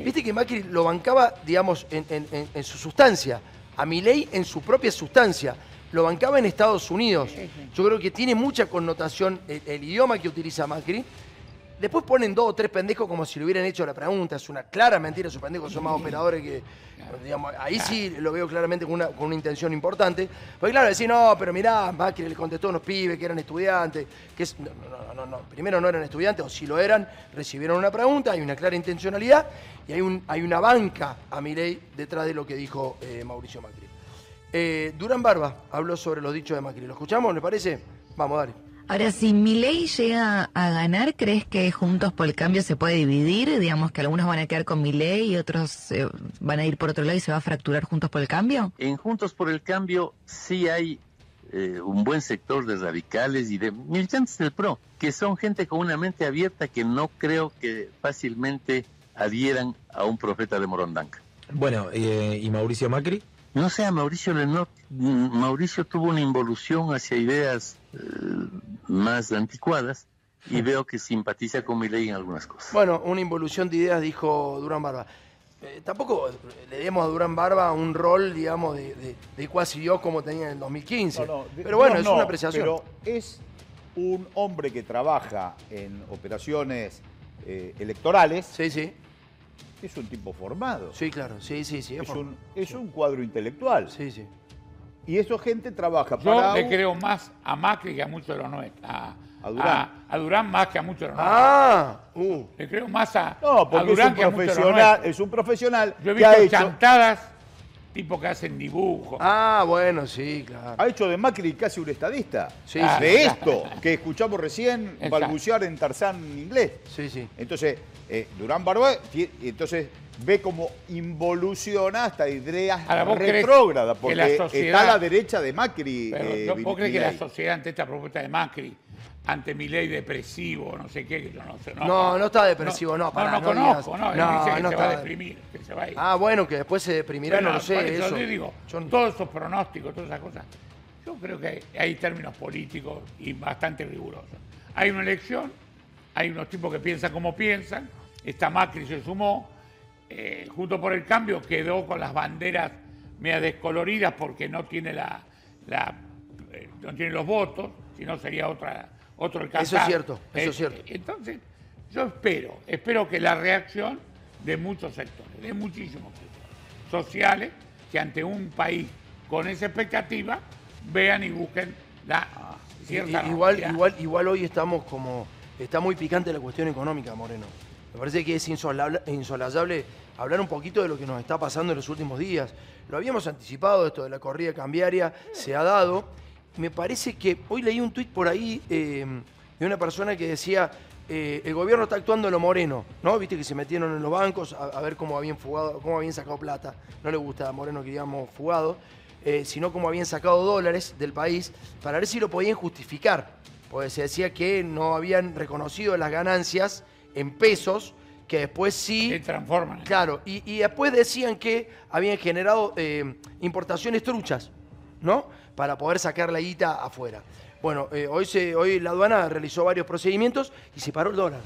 Speaker 1: Viste que Macri lo bancaba, digamos, en, en- en- en su sustancia, a Milei en su propia sustancia. Lo bancaba en Estados Unidos. Yo creo que tiene mucha connotación el, el idioma que utiliza Macri. Después ponen dos o tres pendejos como si le hubieran hecho la pregunta. Es una clara mentira, esos pendejos son más operadores que. Digamos, ahí sí lo veo claramente con una, con una intención importante. Porque claro, decir, no, pero mirá, Macri le contestó a unos pibes que eran estudiantes, que es, no, no, no, no, primero no eran estudiantes, o si lo eran, recibieron una pregunta, hay una clara intencionalidad, y hay, un, hay una banca a Milei detrás de lo que dijo eh, Mauricio Macri. Eh, Durán Barba habló sobre los dichos de Macri. ¿Lo escuchamos? ¿Le parece? Vamos, dale.
Speaker 6: Ahora, si Milei llega a ganar, ¿crees que Juntos por el Cambio se puede dividir? Digamos que algunos van a quedar con Milei y otros eh, van a ir por otro lado y se va a fracturar Juntos por el Cambio.
Speaker 7: En Juntos por el Cambio sí hay eh, un buen sector de radicales y de militantes del PRO, que son gente con una mente abierta que no creo que fácilmente adhieran a un profeta de Morondanca.
Speaker 8: Bueno, eh, ¿y Mauricio Macri?
Speaker 7: No sé, a Mauricio Lenot, mm, Mauricio tuvo una involución hacia ideas eh, más anticuadas y veo que simpatiza con mi ley en algunas cosas.
Speaker 1: Bueno, una involución de ideas, dijo Durán Barba. Eh, tampoco le demos a Durán Barba un rol, digamos, de, de, de cuasi Dios como tenía en el 2015.
Speaker 4: No, no, de-
Speaker 1: pero bueno,
Speaker 4: no,
Speaker 1: es una apreciación.
Speaker 4: Pero es un hombre que trabaja en operaciones eh, electorales.
Speaker 1: Sí, sí.
Speaker 4: Es un tipo formado.
Speaker 1: Sí, claro. Sí, sí, sí.
Speaker 4: Es un, es un cuadro intelectual.
Speaker 1: Sí, sí.
Speaker 4: Y esa gente trabaja
Speaker 3: Yo
Speaker 4: para.
Speaker 3: le
Speaker 4: un-
Speaker 3: creo más a Macri que a muchos de los nuestros. A,
Speaker 4: A Durán.
Speaker 3: A, a Durán más que a muchos de los
Speaker 1: Ah, uh.
Speaker 3: nuestros. Le creo más a,
Speaker 4: No,
Speaker 3: a
Speaker 4: porque es un
Speaker 3: que a muchos de los
Speaker 4: profesional,
Speaker 3: nuestros.
Speaker 4: es un profesional
Speaker 3: Yo he
Speaker 4: que ha
Speaker 3: visto
Speaker 4: hecho,
Speaker 3: chantadas, tipo que hacen dibujos.
Speaker 1: Ah, bueno, sí, claro.
Speaker 4: ha hecho de Macri casi un estadista.
Speaker 1: Sí,
Speaker 3: Ah,
Speaker 4: de esto que escuchamos recién
Speaker 3: Exacto.
Speaker 4: balbucear en Tarzán en inglés.
Speaker 1: Sí, sí.
Speaker 4: Entonces, eh, Durán Barba, entonces ve cómo involuciona hasta ideas
Speaker 3: Ahora, ¿vos crees
Speaker 4: retrógradas,
Speaker 3: que
Speaker 4: porque
Speaker 3: la sociedad-
Speaker 4: está a la derecha de Macri.
Speaker 3: Pero,
Speaker 4: eh,
Speaker 3: ¿no-
Speaker 4: Vil-
Speaker 3: ¿Vos crees que la sociedad ante esta propuesta de Macri, ante mi ley depresivo, no sé qué, que yo no sé?
Speaker 1: No, no está depresivo, no,
Speaker 3: no,
Speaker 1: no
Speaker 3: conozco, no, él
Speaker 1: No,
Speaker 3: dice que
Speaker 1: no
Speaker 3: se va a deprimir, que se va a ir.
Speaker 1: Ah, bueno, que después se deprimirá,
Speaker 3: Bueno,
Speaker 1: no lo sé.
Speaker 3: eso
Speaker 1: eso.
Speaker 3: yo digo,
Speaker 1: Yo no-
Speaker 3: todos esos pronósticos, todas esas cosas, yo creo que hay, hay términos políticos y bastante rigurosos. Hay una elección, hay unos tipos que piensan como piensan, esta Macri se sumó, eh, junto por el cambio quedó con las banderas media descoloridas porque no tiene la, la- eh, no tiene los votos, si no sería otra otro el
Speaker 1: Eso es cierto, eso es
Speaker 3: Eh,
Speaker 1: cierto.
Speaker 3: Entonces, yo espero, espero que la reacción de muchos sectores, de muchísimos sectores sociales, que ante un país con esa expectativa, vean y busquen la cierta
Speaker 1: igual, igual, igual hoy estamos como. Está muy picante la cuestión económica, Moreno. Me parece que es insolable, insolayable hablar un poquito de lo que nos está pasando en los últimos días. Lo habíamos anticipado, esto de la corrida cambiaria se ha dado. Me parece que hoy leí un tuit por ahí eh, de una persona que decía. eh, el gobierno está actuando en lo moreno, ¿no? Viste que se metieron en los bancos a, a ver cómo habían fugado, cómo habían sacado plata. No le gusta a Moreno que digamos fugado, eh, sino cómo habían sacado dólares del país para ver si lo podían justificar. Porque se decía que no habían reconocido las ganancias en pesos, que después sí.
Speaker 3: se transforman.
Speaker 1: Claro, y, y después decían que habían generado importaciones truchas. ¿no? Para poder sacar la guita afuera. Bueno, eh, hoy, se, hoy la aduana realizó varios procedimientos y se paró el dólar.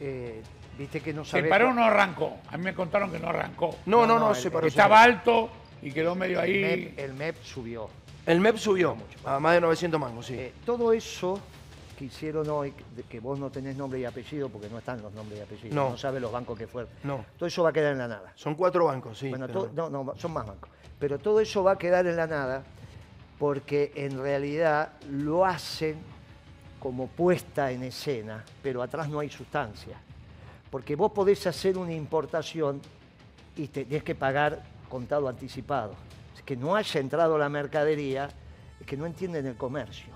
Speaker 2: Eh, Viste que no
Speaker 3: Se paró o no arrancó. A mí me contaron que no arrancó.
Speaker 1: No, no,
Speaker 2: No,
Speaker 1: se paró. se
Speaker 3: Estaba
Speaker 1: paró.
Speaker 3: alto y quedó medio
Speaker 2: el
Speaker 3: ahí.
Speaker 2: MEP, el MEP subió.
Speaker 1: El MEP subió a más de 900 mangos, sí.
Speaker 2: Eh, todo eso que hicieron hoy, de que vos no tenés nombre y apellido, porque no están los nombres y apellidos,
Speaker 1: No.
Speaker 2: no, sabes los bancos que fueron.
Speaker 1: No.
Speaker 2: Todo eso va a quedar en la nada.
Speaker 1: Son cuatro bancos, sí.
Speaker 2: bueno,
Speaker 1: pero-
Speaker 2: todo- no, no, son más bancos. Pero todo eso va a quedar en la nada porque en realidad lo hacen como puesta en escena, pero atrás no hay sustancia. Porque vos podés hacer una importación y tenés que pagar contado anticipado. Es que no haya entrado la mercadería, es que no entienden el comercio.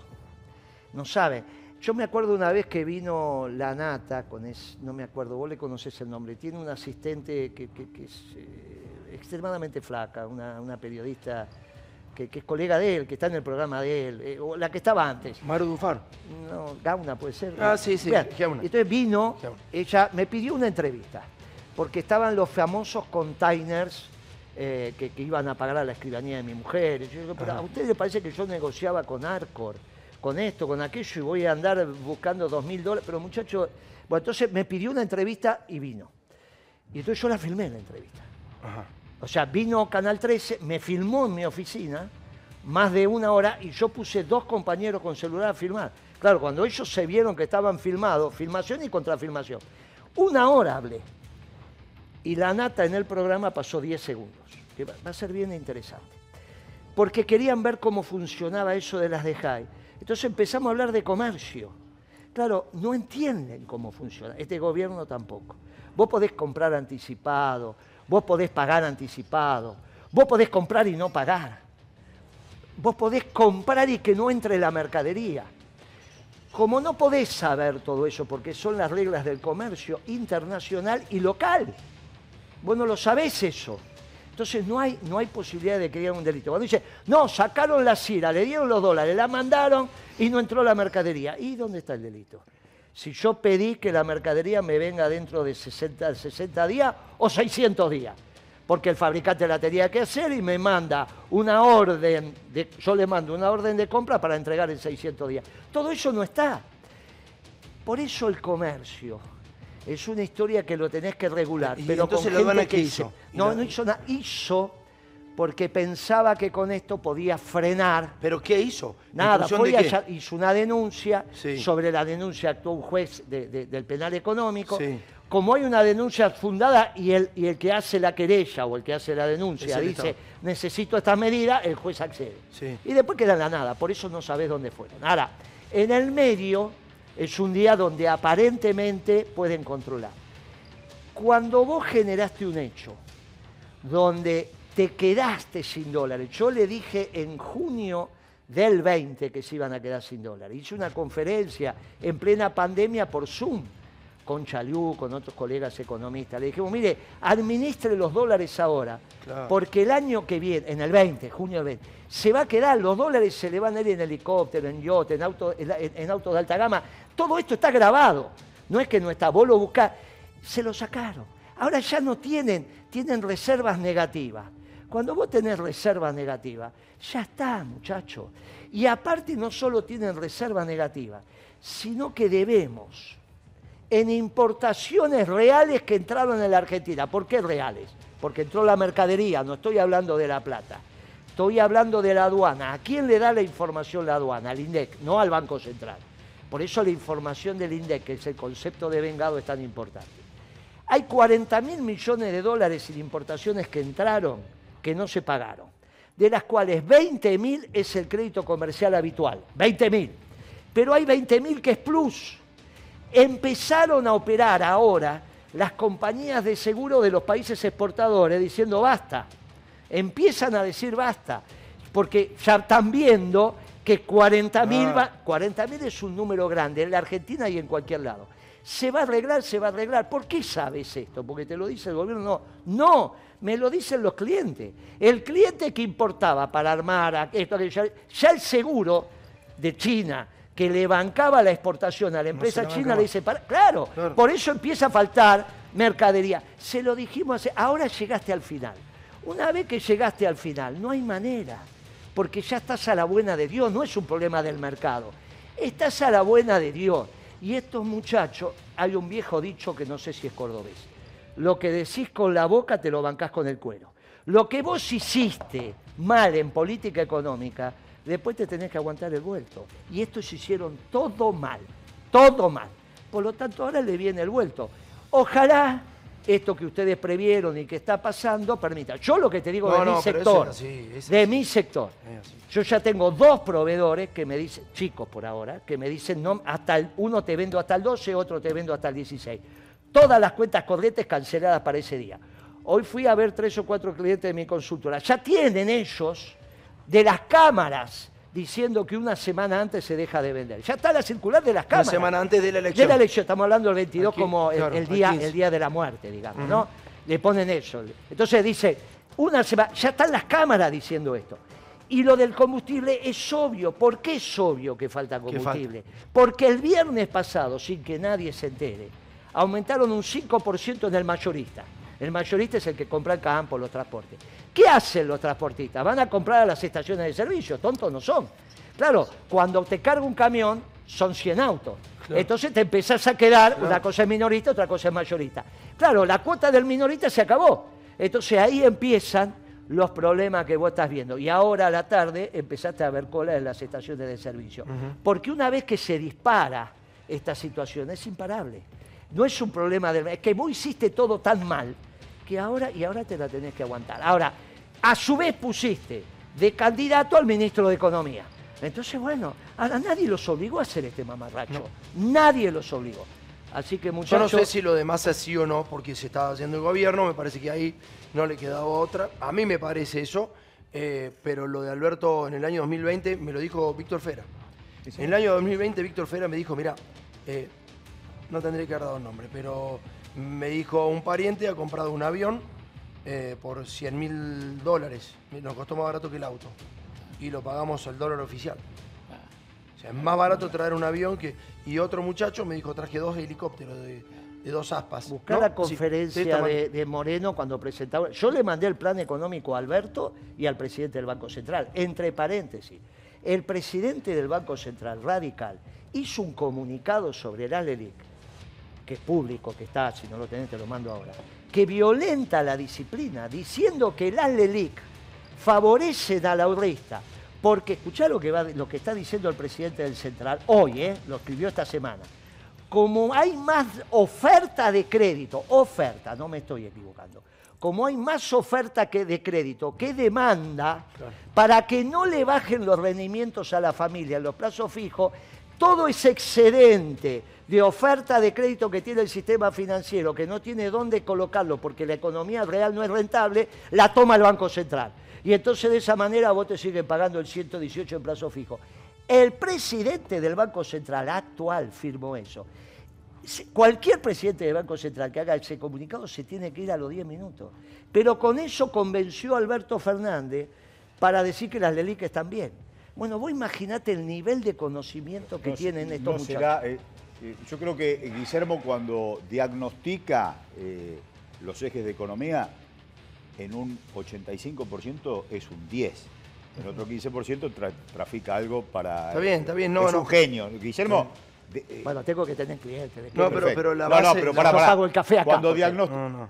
Speaker 2: No saben. Yo me acuerdo una vez que vino la Nata, con es, no me acuerdo, vos le conocés el nombre, tiene una asistente que, es eh, extremadamente flaca, una periodista que, que es colega de él, que está en el programa de él, eh, o la que estaba antes.
Speaker 1: Maru Dufar.
Speaker 2: No, Gauna puede ser.
Speaker 1: Ah, sí, sí,
Speaker 2: Bien,
Speaker 1: Gauna.
Speaker 2: Entonces vino,
Speaker 1: Gauna.
Speaker 2: ella me pidió una entrevista, porque estaban los famosos containers eh, que, que iban a pagar a la escribanía de mi mujer. Y yo digo, pero a ustedes les parece que yo negociaba con Arcor, con esto, con aquello, y voy a andar buscando dos mil dólares. Pero muchacho, bueno, entonces me pidió una entrevista y vino. Y entonces yo la filmé la entrevista.
Speaker 1: Ajá.
Speaker 2: O sea, vino Canal 13, me filmó en mi oficina más de una hora y yo puse dos compañeros con celular a filmar. Claro, cuando ellos se vieron que estaban filmados, filmación y contrafilmación, una hora hablé. Y la nata en el programa pasó 10 segundos, va a ser bien interesante. Porque querían ver cómo funcionaba eso de las de Jai. Entonces empezamos a hablar de comercio. Claro, no entienden cómo funciona. Este gobierno tampoco. Vos podés comprar anticipado, vos podés pagar anticipado, vos podés comprar y no pagar. Vos podés comprar y que no entre la mercadería. Como no podés saber todo eso, porque son las reglas del comercio internacional y local. Vos no lo sabés eso. Entonces no hay, no hay posibilidad de haya un delito. Cuando dice, no, sacaron la CIRA, le dieron los dólares, la mandaron y no entró la mercadería. ¿Y dónde está el delito? Si yo pedí que la mercadería me venga dentro de 60, 60 días o 600 días, porque el fabricante la tenía que hacer y me manda una orden, de, yo le mando una orden de compra para entregar en 600 días. Todo eso no está. Por eso el comercio es una historia que lo tenés que regular.
Speaker 1: Y
Speaker 2: pero
Speaker 1: entonces
Speaker 2: con
Speaker 1: aduana,
Speaker 2: gente
Speaker 1: ¿qué
Speaker 2: que
Speaker 1: hizo?
Speaker 2: No, no hizo nada. Hizo porque pensaba que con esto podía frenar.
Speaker 1: ¿Pero qué hizo? ¿En
Speaker 2: Nada, fue allá- hizo una denuncia.
Speaker 1: Sí.
Speaker 2: Sobre la denuncia actuó un juez de- de- del penal económico.
Speaker 1: Sí.
Speaker 2: Como hay una denuncia fundada y el, y el que hace la querella o el que hace la denuncia
Speaker 1: Es
Speaker 2: dice necesito esta medida, el juez accede.
Speaker 1: Sí.
Speaker 2: Y después queda en la nada, por eso no sabés dónde fueron. Ahora, en el medio es un día donde aparentemente pueden controlar. Cuando vos generaste un hecho donde te quedaste sin dólares, yo le dije en junio del 20 que se iban a quedar sin dólares. Hice una conferencia en plena pandemia por Zoom con Chaliú, con otros colegas economistas. Le dijimos, mire, administre los dólares ahora,
Speaker 1: Claro.
Speaker 2: porque el año que viene, en el 20, junio del 20, se va a quedar, los dólares se le van a ir en helicóptero, en yacht, en, auto, en, en- autos de alta gama. Todo esto está grabado. No es que no está, vos lo buscás. Se lo sacaron. Ahora ya no tienen, tienen reservas negativas. Cuando vos tenés reservas negativas, ya está, muchacho. Y aparte no solo tienen reservas negativas, sino que debemos en importaciones reales que entraron en la Argentina. ¿Por qué reales? Porque entró la mercadería, no estoy hablando de la plata. Estoy hablando de la aduana. ¿A quién le da la información la aduana? Al INDEC, no al Banco Central. Por eso la información del INDEC, que es el concepto de vengado, es tan importante. Hay 40 mil millones de dólares en importaciones que entraron que no se pagaron, de las cuales 20 mil es el crédito comercial habitual, 20 mil. Pero hay 20 mil que es plus. Empezaron a operar ahora las compañías de seguro de los países exportadores diciendo basta. Empiezan a decir basta, porque ya están viendo que 40 mil es un número grande en la Argentina y en cualquier lado. ¿Se va a arreglar? Se va a arreglar. ¿Por qué sabes esto? ¿Porque te lo dice el gobierno? No, no, me lo dicen los clientes. El cliente que importaba para armar a- esto, aquello, ya, el seguro de China que le bancaba la exportación a la empresa
Speaker 1: la
Speaker 2: china le dice, "Para- claro,
Speaker 1: Claro.
Speaker 2: por eso empieza a faltar mercadería. Se lo dijimos, hace- ahora llegaste al final. Una vez que llegaste al final, no hay manera. porque ya estás a la buena de Dios, no es un problema del mercado. Estás a la buena de Dios. Y estos muchachos, hay un viejo dicho que no sé si es cordobés. Lo que decís con la boca te lo bancás con el cuero. Lo que vos hiciste mal en política económica, después te tenés que aguantar el vuelto. Y estos hicieron todo mal, todo mal. Por lo tanto, ahora le viene el vuelto. Ojalá esto que ustedes previeron y que está pasando permita. Yo lo que te digo
Speaker 1: No,
Speaker 2: de
Speaker 1: no,
Speaker 2: mi sector, de mi sector, yo ya tengo dos proveedores que me dicen, chicos por ahora, que me dicen, no, hasta el, uno te vendo hasta el 12, otro te vendo hasta el 16. Todas las cuentas corrientes canceladas para ese día. Hoy fui a ver tres o cuatro clientes de mi consultora. Ya tienen ellos de las cámaras diciendo que una semana antes se deja de vender. Ya está la circular de las
Speaker 1: Una
Speaker 2: cámaras.
Speaker 1: semana antes de la
Speaker 2: De
Speaker 1: elección.
Speaker 2: la elección, estamos hablando del 22
Speaker 1: Aquí,
Speaker 2: como el,
Speaker 1: claro,
Speaker 2: el
Speaker 1: al
Speaker 2: día,
Speaker 1: 15.
Speaker 2: el día de la muerte, digamos, ¿no? Le ponen eso. Entonces dice, una semana, ya están las cámaras diciendo esto. Y lo del combustible es obvio. ¿Por qué es obvio que falta
Speaker 1: falta?
Speaker 2: combustible? Porque el viernes pasado, sin que nadie se entere, aumentaron un 5% en el mayorista. El mayorista es el que compra el campo, los transportes. ¿Qué hacen los transportistas? Van a comprar a las estaciones de servicio, tontos no son. Claro, cuando te carga un camión, son 100 autos. Entonces te empezás a quedar, una cosa es minorista, otra cosa es mayorista. Claro, la cuota del minorista se acabó. Entonces ahí empiezan los problemas que vos estás viendo. Y ahora a la tarde empezaste a ver cola en las estaciones de servicio. Porque una vez que se dispara esta situación, es imparable. No es un problema del... Es que vos hiciste todo tan mal que ahora, y ahora te la tenés que aguantar. Ahora, a su vez pusiste de candidato al ministro de Economía. Entonces, bueno, a nadie los obligó a hacer este mamarracho. Nadie los obligó. Así que
Speaker 1: Yo no
Speaker 2: muchachos...
Speaker 1: sé si lo demás es sí o no, porque se estaba haciendo el gobierno, me parece que ahí no le quedaba otra. A mí me parece eso, eh, pero lo de Alberto en el año 2020 me lo dijo Víctor Fera. En el año 2020 Víctor Fera me dijo, mira, eh, no tendré que haber dado el nombre, pero me dijo un pariente ha comprado un avión eh, por 100 mil dólares. Nos costó más barato que el auto. Y lo pagamos al dólar oficial. O sea, es más barato traer un avión que... Y otro muchacho me dijo, traje dos helicópteros de, de dos aspas.
Speaker 2: Buscar
Speaker 1: ¿No?
Speaker 2: la conferencia
Speaker 1: de
Speaker 2: de Moreno cuando presentaba. Yo le mandé el plan económico a Alberto y al presidente del Banco Central. Entre paréntesis, el presidente del Banco Central, radical, hizo un comunicado sobre el ALELIC, que es público, que está, si no lo tenés te lo mando ahora, que violenta la disciplina, diciendo que el ALELIC favorece al ahorrista. Porque escuchá lo que, va, lo que está diciendo el presidente del Central hoy, ¿eh? lo escribió esta semana como hay más oferta de crédito, oferta, no me estoy equivocando, como hay más oferta que de crédito que demanda, para que no le bajen los rendimientos a la familia en los plazos fijos, todo ese excedente de oferta de crédito que tiene el sistema financiero, que no tiene dónde colocarlo porque la economía real no es rentable, la toma el Banco Central. Y entonces de esa manera vos te siguen pagando el 118 en plazo fijo. El presidente del Banco Central actual firmó eso. Cualquier presidente del Banco Central que haga ese comunicado se tiene que ir a los 10 minutos. Pero con eso convenció a Alberto Fernández para decir que las LELIC están bien. Bueno, vos imaginate el nivel de conocimiento que
Speaker 4: No-
Speaker 2: tienen estos
Speaker 4: no
Speaker 2: muchachos.
Speaker 4: será, eh, yo creo que Guillermo cuando diagnostica eh, los ejes de economía, en un 85% es un 10. En otro 15% tra- trafica algo para...
Speaker 1: Está bien, está bien, no,
Speaker 4: es
Speaker 1: no.
Speaker 4: un genio. Guillermo... de- eh,
Speaker 2: Bueno, tengo que tener clientes.
Speaker 1: No, pero- pero la
Speaker 4: no, no,
Speaker 1: base-
Speaker 4: pero
Speaker 1: yo
Speaker 4: pará, pará.
Speaker 2: pago el café acá,
Speaker 4: Cuando diagnostica...
Speaker 1: No, no.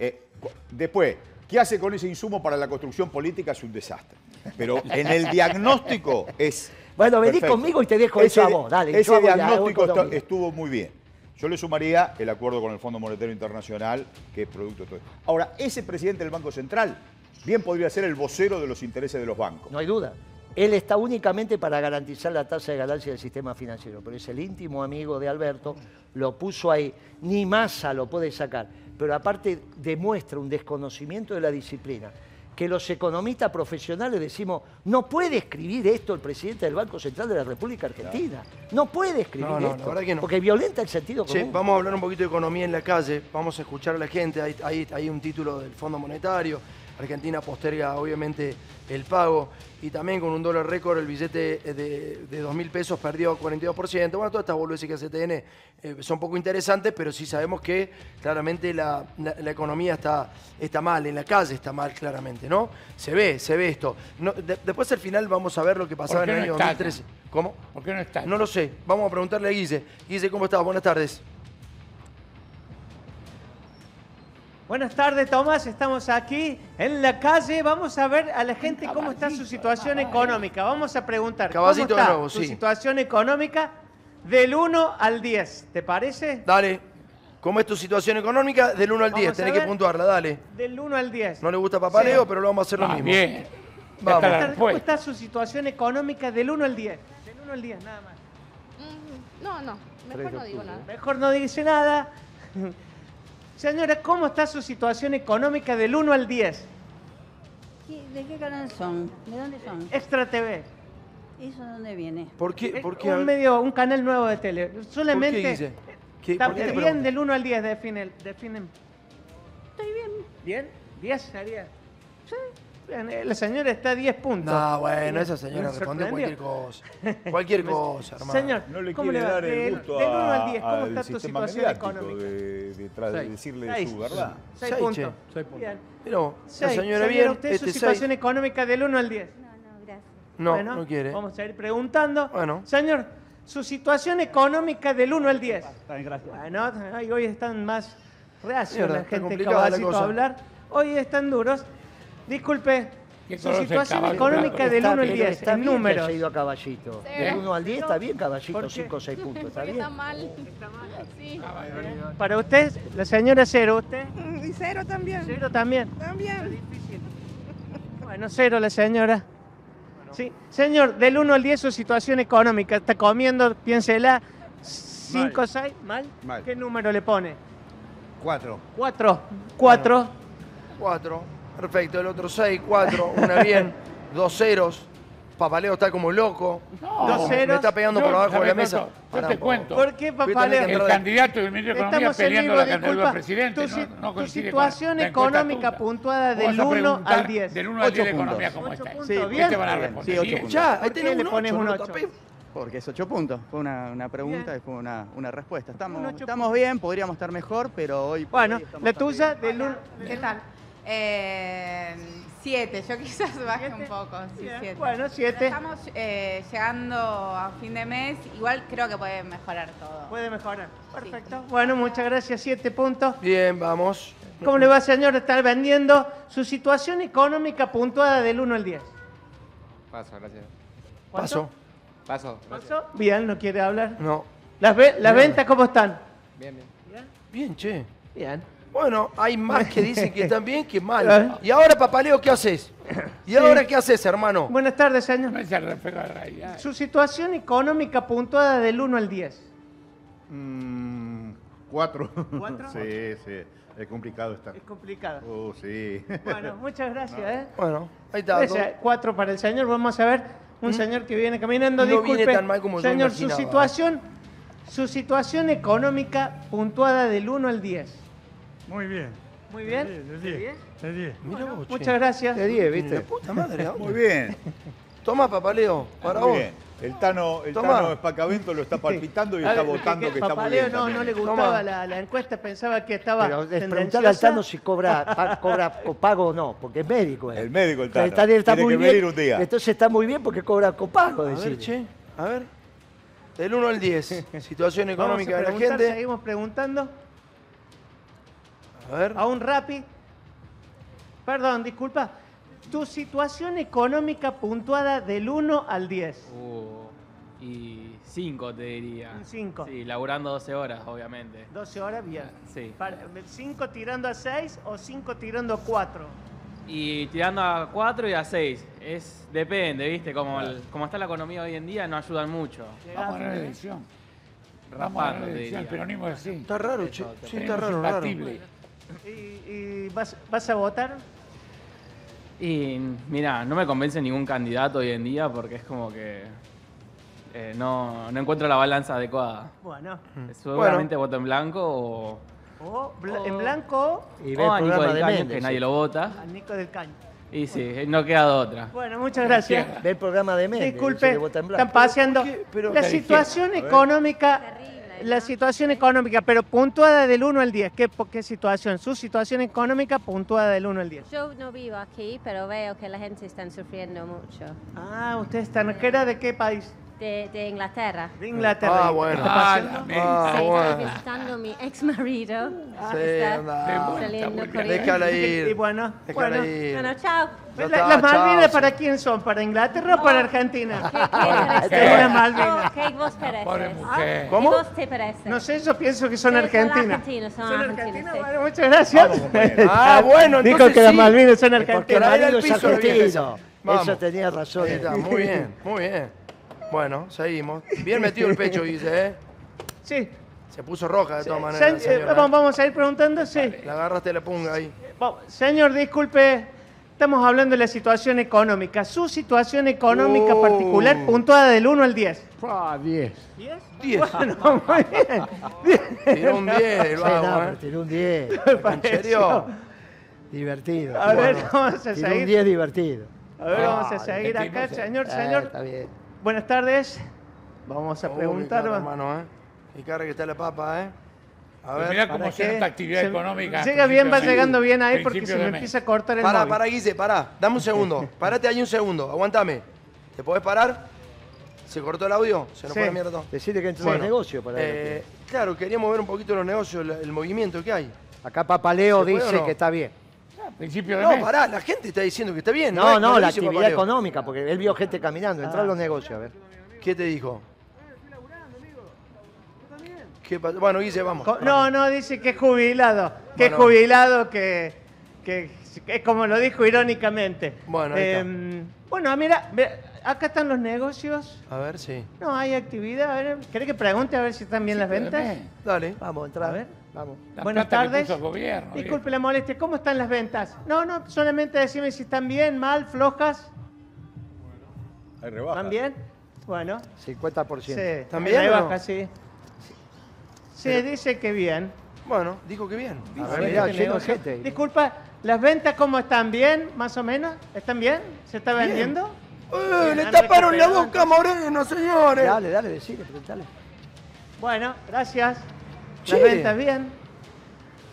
Speaker 4: después, ¿qué hace con ese insumo para la construcción política? Es un desastre. Pero en el diagnóstico es...
Speaker 2: Bueno, vení
Speaker 4: perfecto.
Speaker 2: conmigo y te dejo eso a vos, dale,
Speaker 4: Ese diagnóstico estuvo muy bien. Yo le sumaría el acuerdo con el Fondo Monetario Internacional, que es producto de todo esto. Ahora, ese presidente del Banco Central bien podría ser el vocero de los intereses de los bancos.
Speaker 2: No hay duda. Él está únicamente para garantizar la tasa de ganancia del sistema financiero, pero es el íntimo amigo de Alberto, lo puso ahí, ni masa lo puede sacar, pero aparte demuestra un desconocimiento de la disciplina, que los economistas profesionales decimos, no puede escribir esto el presidente del Banco Central de la República Argentina, no puede escribir
Speaker 1: No, no,
Speaker 2: esto,
Speaker 1: no.
Speaker 2: porque violenta el sentido común.
Speaker 1: vamos a hablar un poquito de economía en la calle, vamos a escuchar a la gente, hay, hay- hay un título del Fondo Monetario, Argentina posterga obviamente el pago y también con un dólar récord el billete de, de 2 mil pesos perdió 42%. Bueno, todas estas boludeces que hace TN eh, son poco interesantes, pero sí sabemos que claramente la, la- la economía está, está mal, en la calle está mal claramente, ¿no? Se ve, se ve esto. No, de- después al final vamos a ver lo que pasaba
Speaker 3: ¿Por
Speaker 1: en el año
Speaker 3: está
Speaker 1: 2013. ¿Cómo?
Speaker 3: ¿Por qué no está?
Speaker 1: No lo sé, vamos a preguntarle a Guille. Guille, ¿cómo estás? Buenas tardes.
Speaker 9: Buenas tardes, Tomás. Estamos aquí en la calle. Vamos a ver a la gente cómo está su situación económica. Vamos a preguntar
Speaker 1: Caballito
Speaker 9: cómo
Speaker 1: de
Speaker 9: está
Speaker 1: nuevo,
Speaker 9: su
Speaker 1: sí.
Speaker 9: situación económica del 1 al 10. ¿Te parece?
Speaker 1: Dale. ¿Cómo es tu situación económica? Del 1 al 10,
Speaker 9: Vamos a
Speaker 1: tenés que
Speaker 9: ver.
Speaker 1: puntuarla, dale.
Speaker 9: Del 1 al 10.
Speaker 1: No le gusta papaleo, pero lo vamos a hacer lo
Speaker 3: Ah,
Speaker 1: mismo.
Speaker 3: bien.
Speaker 1: Vamos.
Speaker 3: La
Speaker 9: ¿Cómo
Speaker 3: respuesta.
Speaker 9: está su situación económica del 1 al 10? Del 1 al 10, nada más.
Speaker 10: Mm, No, no, mejor no digo nada.
Speaker 9: Mejor no dice nada. Señora, ¿cómo está su situación económica del 1 al 10?
Speaker 11: ¿Qué- ¿De qué canal son? ¿De dónde son?
Speaker 9: Extra TV.
Speaker 11: ¿Eso de dónde viene?
Speaker 1: ¿Por qué?
Speaker 9: Es
Speaker 1: ¿Por qué?
Speaker 9: un medio, un canal nuevo de tele. Solamente.
Speaker 1: Guille? ¿Qué-
Speaker 9: Está
Speaker 1: por qué te
Speaker 9: bien del 1 al 10 definen. definen.
Speaker 11: Estoy bien.
Speaker 9: ¿Bien? 10 sería. Sí. Eh, la señora está a 10 puntos.
Speaker 1: No, bueno, esa señora responde cualquier cosa. Cualquier cosa, hermano.
Speaker 9: Señor,
Speaker 4: No le
Speaker 9: ¿cómo
Speaker 4: quiere dar el gusto
Speaker 9: del 1
Speaker 4: a-
Speaker 9: al 10, ¿cómo está tu situación económica?
Speaker 4: de, de de
Speaker 9: Seis.
Speaker 4: decirle
Speaker 9: Seis.
Speaker 4: su verdad.
Speaker 9: 6
Speaker 1: Seis,
Speaker 9: puntos.
Speaker 1: che.
Speaker 8: Seis puntos.
Speaker 9: Bien.
Speaker 1: Vos, la
Speaker 9: Seis.
Speaker 1: señora bien,
Speaker 9: ¿usted
Speaker 1: este
Speaker 9: su
Speaker 1: 6.
Speaker 9: situación económica del 1 al 10?
Speaker 11: No, no, gracias.
Speaker 1: No,
Speaker 9: Bueno,
Speaker 1: no quiere.
Speaker 9: Vamos a ir preguntando.
Speaker 1: Bueno.
Speaker 9: Señor, su situación económica del 1 al 10.
Speaker 8: Está bien, gracias.
Speaker 9: Bueno, hoy están más reacios la gente caballito a hablar. Hoy están duros. Disculpe,
Speaker 3: ¿Qué
Speaker 9: su
Speaker 3: el
Speaker 9: situación económica del
Speaker 2: Está
Speaker 9: 1 al
Speaker 2: bien,
Speaker 9: 10,
Speaker 2: está
Speaker 9: en
Speaker 2: bien que
Speaker 9: números.
Speaker 2: haya ido a caballito.
Speaker 10: Sí.
Speaker 2: Del 1 al 10 está bien
Speaker 9: ¿Por
Speaker 2: caballito,
Speaker 9: qué?
Speaker 2: 5 o 6 puntos, está bien.
Speaker 10: está mal. Sí.
Speaker 9: Para usted, la señora cero, ¿usted?
Speaker 10: Y cero también.
Speaker 9: Cero también.
Speaker 10: También.
Speaker 9: Bueno, cero la señora. Sí. Señor, del 1 al 10 su situación económica. Está comiendo, piénsela. 5, 6, ¿mal?
Speaker 4: Mal.
Speaker 9: ¿Qué número le pone?
Speaker 4: 4.
Speaker 9: 4. 4.
Speaker 1: 4. Perfecto, el otro 6, 4, una bien, dos ceros. Papaleo está como loco.
Speaker 3: No.
Speaker 9: Dos
Speaker 1: Me está pegando
Speaker 3: Yo,
Speaker 1: por abajo de la
Speaker 3: ¿sabés
Speaker 1: mesa.
Speaker 3: cuánto? Yo
Speaker 1: Pará
Speaker 3: te
Speaker 1: poco.
Speaker 3: cuento.
Speaker 9: ¿Por qué,
Speaker 1: a que
Speaker 3: El candidato del ministro de Economía
Speaker 9: Estamos en
Speaker 3: peleando
Speaker 9: vivo,
Speaker 3: la candidatura
Speaker 9: disculpa.
Speaker 3: del presidente.
Speaker 9: Tu, si-
Speaker 3: no, no
Speaker 9: tu
Speaker 3: coincide
Speaker 9: situación
Speaker 3: la encuesta
Speaker 9: económica
Speaker 3: tuya.
Speaker 9: puntuada
Speaker 3: Vos
Speaker 9: del
Speaker 3: vas a
Speaker 9: 1
Speaker 3: preguntar
Speaker 9: al 10.
Speaker 3: Del 1 al 10 de
Speaker 8: Ocho
Speaker 3: economía,
Speaker 8: puntos.
Speaker 3: ¿cómo
Speaker 9: Ocho
Speaker 3: está?
Speaker 9: puntos,
Speaker 3: ¿Qué
Speaker 9: bien.
Speaker 3: te van a
Speaker 8: Bien,
Speaker 3: responder?
Speaker 8: sí, ocho
Speaker 3: Bien.
Speaker 8: puntos.
Speaker 1: Ya, ahí
Speaker 9: ¿Por qué
Speaker 1: tenés
Speaker 9: le
Speaker 1: un
Speaker 9: pones
Speaker 1: 8,
Speaker 9: un
Speaker 1: no
Speaker 9: ocho?
Speaker 1: tapé.
Speaker 8: Porque es 8 puntos. Fue una, una pregunta
Speaker 9: Bien.
Speaker 8: y fue una, una respuesta.
Speaker 9: Un
Speaker 8: Estamos,
Speaker 9: ocho
Speaker 8: estamos bien, podríamos estar mejor, pero hoy.
Speaker 9: Bueno,
Speaker 8: hoy estamos
Speaker 9: la
Speaker 8: bastante
Speaker 9: tuya
Speaker 8: bien.
Speaker 9: del 1.
Speaker 10: ¿Qué tal? Eh, siete, yo quizás baje
Speaker 9: Siete.
Speaker 10: un poco, sí, siete.
Speaker 9: bueno, siete.
Speaker 10: Estamos eh, llegando a fin de mes, igual creo que puede mejorar todo.
Speaker 9: Puede mejorar. Perfecto. Bueno, muchas gracias. 7 puntos.
Speaker 1: Bien, vamos.
Speaker 9: ¿Cómo le va, señor? Está vendiendo su situación económica puntuada del 1 al 10.
Speaker 12: Paso, gracias.
Speaker 9: ¿Cuánto?
Speaker 1: Paso.
Speaker 12: Paso, gracias.
Speaker 9: ¿Pasó? Bien, no quiere hablar.
Speaker 1: No.
Speaker 9: ¿Las, ve- las ventas cómo están?
Speaker 12: Bien, bien.
Speaker 1: Bien, che.
Speaker 9: Bien.
Speaker 1: Bueno, hay más que dicen que están bien que
Speaker 9: Eh.
Speaker 1: mal. Y ahora, papaleo, ¿qué haces? ¿Y ahora qué haces, hermano?
Speaker 9: Buenas tardes, señor.
Speaker 3: No es el reflejo de la realidad.
Speaker 9: Su situación económica puntuada del 1 al 10.
Speaker 4: Mm, cuatro.
Speaker 9: ¿Cuatro?
Speaker 4: sí, sí. Es complicado estar.
Speaker 9: Es complicado.
Speaker 4: Oh, sí.
Speaker 9: Bueno, muchas gracias. ¿eh?
Speaker 1: Bueno, ahí está.
Speaker 9: Gracias. Cuatro para el señor. Vamos a ver un señor que viene caminando.
Speaker 1: Mm. No viene tan mal como yo
Speaker 9: señor, su
Speaker 1: imaginaba.
Speaker 9: situación, su situación económica puntuada del 1 al 10.
Speaker 13: Muy bien.
Speaker 9: Muy bien.
Speaker 13: De
Speaker 9: ¿De
Speaker 13: 10.
Speaker 9: 10?
Speaker 13: De 10.
Speaker 1: Mirá vos, che.
Speaker 9: Muchas gracias.
Speaker 2: De 10,
Speaker 1: La
Speaker 2: ¿viste?
Speaker 1: puta madre.
Speaker 4: Muy bien.
Speaker 1: Toma, papaleo, para
Speaker 4: Muy
Speaker 1: vos.
Speaker 4: bien. El Tano, el. Tano Espacavento lo está palpitando y está votando que, está muy
Speaker 9: Papaleo
Speaker 4: bien.
Speaker 9: no, no le gustaba la, la encuesta, pensaba que estaba
Speaker 2: Pero preguntarle al. Tano si cobra, pa- cobra copago o no, porque es médico. él.
Speaker 4: El médico, el Tano.
Speaker 2: está- está
Speaker 4: Tiene
Speaker 2: muy
Speaker 4: que
Speaker 2: bien.
Speaker 4: venir un día.
Speaker 2: Entonces está muy bien porque cobra copago,
Speaker 1: A ver, che. A ver. Del 1 al 10. Situación
Speaker 9: Vamos a
Speaker 1: económica de la gente.
Speaker 9: Seguimos preguntando
Speaker 1: A ver.
Speaker 9: a un rapi. Perdón, disculpa. Tu situación económica puntuada del 1 al 10.
Speaker 12: Uh, y 5 te diría.
Speaker 9: Un cinco.
Speaker 12: Sí, laburando 12 horas, obviamente.
Speaker 9: 12 horas, bien.
Speaker 12: Sí.
Speaker 9: 5 tirando a 6 o 5 tirando a 4.
Speaker 12: Y tirando a 4 y a 6. Es, depende, ¿viste? Como, el- como está la economía hoy en día, no ayudan mucho.
Speaker 3: Vamos a la elección. Vamos a la
Speaker 12: te
Speaker 3: elección. El peronismo es así.
Speaker 1: Está raro, che. Sí, está raro, raro.
Speaker 9: ¿Y, y vas, vas a votar?
Speaker 12: Y mira, no me convence ningún candidato hoy en día porque es como que eh, no, no encuentro la balanza adecuada.
Speaker 9: Bueno,
Speaker 12: Seguramente voto en blanco o,
Speaker 9: O en blanco
Speaker 2: Y
Speaker 12: O
Speaker 2: el
Speaker 12: a Nico
Speaker 2: programa
Speaker 12: del
Speaker 2: de
Speaker 12: Caño,
Speaker 2: Méndez.
Speaker 12: que nadie
Speaker 2: sí.
Speaker 12: lo vota.
Speaker 9: a Nico del Caño.
Speaker 12: Y sí, no queda otra.
Speaker 9: Bueno, muchas gracias.
Speaker 2: Ve el programa de Méndez.
Speaker 9: Disculpe, están paseando.
Speaker 1: Pero-
Speaker 9: la
Speaker 1: ¿qué
Speaker 9: situación económica, la situación económica, pero puntuada del 1 al 10. ¿Qué, ¿Qué situación? Su situación económica puntuada del 1 al 10.
Speaker 13: Yo no vivo aquí, pero veo que la gente está sufriendo mucho.
Speaker 9: Ah, ¿usted es extranjera de qué país?
Speaker 13: De, de Inglaterra.
Speaker 9: De Inglaterra.
Speaker 1: Ah, bueno.
Speaker 9: ¿Está
Speaker 3: Ah,
Speaker 1: Ah,
Speaker 13: Sí,
Speaker 1: bueno.
Speaker 13: visitando a mi ex marido.
Speaker 1: Sí,
Speaker 13: está
Speaker 1: anda.
Speaker 13: saliendo con
Speaker 9: Y bueno,
Speaker 1: Déjala
Speaker 9: bueno.
Speaker 1: ir.
Speaker 13: Bueno, chao.
Speaker 9: La-
Speaker 1: está,
Speaker 9: ¿Las Malvinas para quién son? ¿para Inglaterra o para Argentina?
Speaker 13: ¿Qué, qué
Speaker 9: Qué Malvinas.
Speaker 13: Oh, ¿Qué vos parece?
Speaker 3: Pobre mujer.
Speaker 1: ¿Cómo?
Speaker 13: ¿Qué vos te parece?
Speaker 9: No sé, yo pienso que son argentinas.
Speaker 13: argentinos, son
Speaker 9: ¿Son
Speaker 13: argentinos,
Speaker 9: argentinas?
Speaker 13: sí.
Speaker 9: Bueno, muchas gracias.
Speaker 1: Ah, bueno,
Speaker 9: Dijo
Speaker 1: entonces
Speaker 9: que las
Speaker 1: sí.
Speaker 9: Malvinas son
Speaker 2: Porque el
Speaker 9: argentinas.
Speaker 1: Traer al
Speaker 2: marido es argentino.
Speaker 1: Vamos.
Speaker 2: Eso tenía razón.
Speaker 1: Está, muy bien, muy bien. Bueno, seguimos. Bien metido el pecho, dice, ¿eh?
Speaker 9: Sí.
Speaker 1: Se puso roja de todas
Speaker 9: Se-
Speaker 1: maneras.
Speaker 9: eh,
Speaker 1: señora.
Speaker 9: vamos, vamos a ir preguntando, sí.
Speaker 1: La agarraste la punga ahí.
Speaker 9: Señor, disculpe, estamos hablando de la situación económica. Su situación económica
Speaker 1: Oh.
Speaker 9: particular puntuada del 1 al 10.
Speaker 2: 10.
Speaker 9: ¿10?
Speaker 1: 10.
Speaker 9: Bueno, muy bien.
Speaker 1: Tiró un 10 el
Speaker 2: Sí,
Speaker 1: vago,
Speaker 2: no,
Speaker 1: ¿eh?
Speaker 2: tiró un 10.
Speaker 1: ¿En serio?
Speaker 2: Divertido.
Speaker 9: A ver,
Speaker 2: Bueno,
Speaker 9: vamos a
Speaker 2: tiró un
Speaker 9: seguir.
Speaker 2: 10 divertido.
Speaker 9: A ver, vamos a
Speaker 2: Ah,
Speaker 9: seguir acá,
Speaker 3: eh.
Speaker 9: señor,
Speaker 2: Ah,
Speaker 9: señor.
Speaker 2: está bien.
Speaker 9: Buenas tardes. Vamos a
Speaker 1: Oh,
Speaker 9: preguntar.
Speaker 1: mi cara, hermano, ¿eh? Mi cara que está la papa, ¿eh? A
Speaker 3: Pero
Speaker 1: ver.
Speaker 3: mirá cómo
Speaker 9: ¿para
Speaker 3: se nota actividad
Speaker 9: Se-
Speaker 3: económica.
Speaker 9: Llega bien, va llegando bien ahí porque se me
Speaker 3: mes.
Speaker 9: empieza a cortar el
Speaker 1: Pará,
Speaker 9: móvil.
Speaker 1: pará, Guise, pará. Dame un segundo. Parate ahí un segundo. Aguantame. ¿Te podés parar? ¿Se cortó el audio? Se nos
Speaker 9: Sí.
Speaker 1: fue la mierda todo.
Speaker 2: Decirle que entró
Speaker 1: Bueno,
Speaker 2: al negocio para
Speaker 1: Eh, claro, queríamos ver un poquito los negocios, el, el movimiento que hay.
Speaker 2: Acá Papaleo
Speaker 1: ¿se puede
Speaker 2: dice
Speaker 1: no?
Speaker 2: que está bien.
Speaker 3: Ah, Principio de
Speaker 1: No,
Speaker 3: mes.
Speaker 1: pará, la gente está diciendo que está bien.
Speaker 2: No, no,
Speaker 1: lo
Speaker 2: la actividad
Speaker 1: Papaleo.
Speaker 2: económica, porque él vio gente caminando. Entra a los negocios, a ver.
Speaker 1: ¿Qué te dijo? ¿Qué pasó? Bueno, Guise, vamos.
Speaker 9: Co- No, no, dice que es jubilado. Que es jubilado, que, que es como lo dijo irónicamente.
Speaker 1: Bueno, ahí está.
Speaker 9: Em, bueno, mira, ve- acá están los negocios.
Speaker 1: A ver, sí.
Speaker 9: No, hay actividad. A ver, ¿Querés que pregunte a ver si están bien las ventas?
Speaker 1: Dale.
Speaker 2: Vamos, entra.
Speaker 9: A ver.
Speaker 2: Vamos.
Speaker 3: La
Speaker 9: Buenas tardes.
Speaker 3: puso el gobierno.
Speaker 9: Disculpe la molestia, ¿cómo están las ventas? No, no, solamente decime si están bien, mal, flojas.
Speaker 4: Hay rebaja.
Speaker 9: ¿Están bien? Bueno,
Speaker 2: 50%.
Speaker 9: sí.
Speaker 1: ¿Están bien o
Speaker 9: Rebaja,
Speaker 1: no?
Speaker 9: sí. Sí, dice que bien.
Speaker 1: Bueno, dijo que bien.
Speaker 2: A ver, mirá, lleno gente.
Speaker 9: Disculpa, ¿las ventas cómo están? ¿Bien? ¿Más o menos? ¿Están bien? ¿Se está
Speaker 1: Bien.
Speaker 9: vendiendo?
Speaker 1: ¡Eh, le taparon la boca, Moreno, señores!
Speaker 2: Dale, dale, decile, preguntale.
Speaker 9: Bueno, gracias.
Speaker 1: Che.
Speaker 9: ¿Las ventas bien?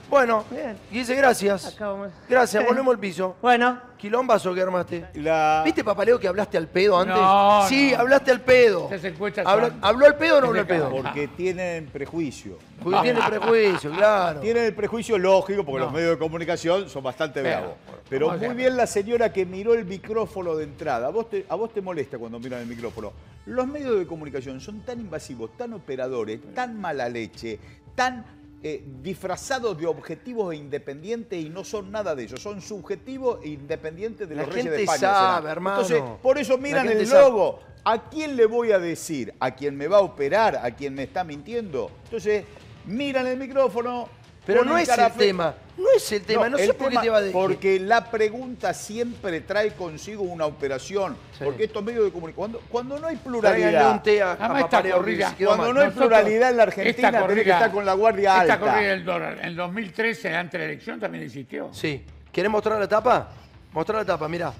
Speaker 1: Bueno,
Speaker 9: Bien.
Speaker 1: Guise, gracias.
Speaker 9: Acá vamos.
Speaker 1: Gracias, volvemos al piso.
Speaker 9: Bueno,
Speaker 1: Quilombazo que armaste.
Speaker 4: La-
Speaker 1: ¿Viste, Papaleo, que hablaste al pedo antes?
Speaker 3: No,
Speaker 1: sí,
Speaker 3: no.
Speaker 1: hablaste al pedo.
Speaker 3: Encuestas
Speaker 1: Habla- ¿Habló al pedo o no habló al pedo?
Speaker 4: Porque tienen prejuicio.
Speaker 1: Porque tiene prejuicio, claro.
Speaker 4: Tienen el prejuicio lógico, porque
Speaker 1: No.
Speaker 4: los medios de comunicación son bastante bravos. Pero
Speaker 3: ¿cómo
Speaker 4: muy
Speaker 3: se-
Speaker 4: bien la señora que miró el micrófono de entrada. ¿A vos, te, ¿A vos te molesta cuando miran el micrófono? Los medios de comunicación son tan invasivos, tan operadores, tan mala leche, tan eh, disfrazados de objetivos e independientes y no son nada de ellos. Son subjetivos e independientes de
Speaker 1: La
Speaker 4: los reyes de
Speaker 1: gente
Speaker 4: España.
Speaker 1: sabe, hermano.
Speaker 4: Entonces, por eso miran
Speaker 1: gente
Speaker 4: el
Speaker 1: sabe.
Speaker 4: logo. ¿A quién le voy a decir? ¿A quién me va a operar? ¿A quién me está mintiendo? Entonces, miran el micrófono.
Speaker 1: Pero no es el tema. No es el tema. No,
Speaker 4: el
Speaker 1: sé por qué te va a decir.
Speaker 4: Porque la pregunta siempre trae consigo una operación.
Speaker 1: Sí.
Speaker 4: Porque estos medios de comunicación. Cuando, cuando no hay pluralidad.
Speaker 1: un té a, a
Speaker 3: esta corrida-
Speaker 4: Cuando no hay
Speaker 3: Nosotros-
Speaker 4: pluralidad en la
Speaker 3: esta
Speaker 4: Argentina, tenés que
Speaker 3: corrida-
Speaker 4: estar con la guardia
Speaker 3: Esta
Speaker 4: alta.
Speaker 3: corrida del dólar en 2013, antes de la elección, también existió.
Speaker 1: Sí. ¿Querés mostrar la tapa? Mostrar la tapa, mirá.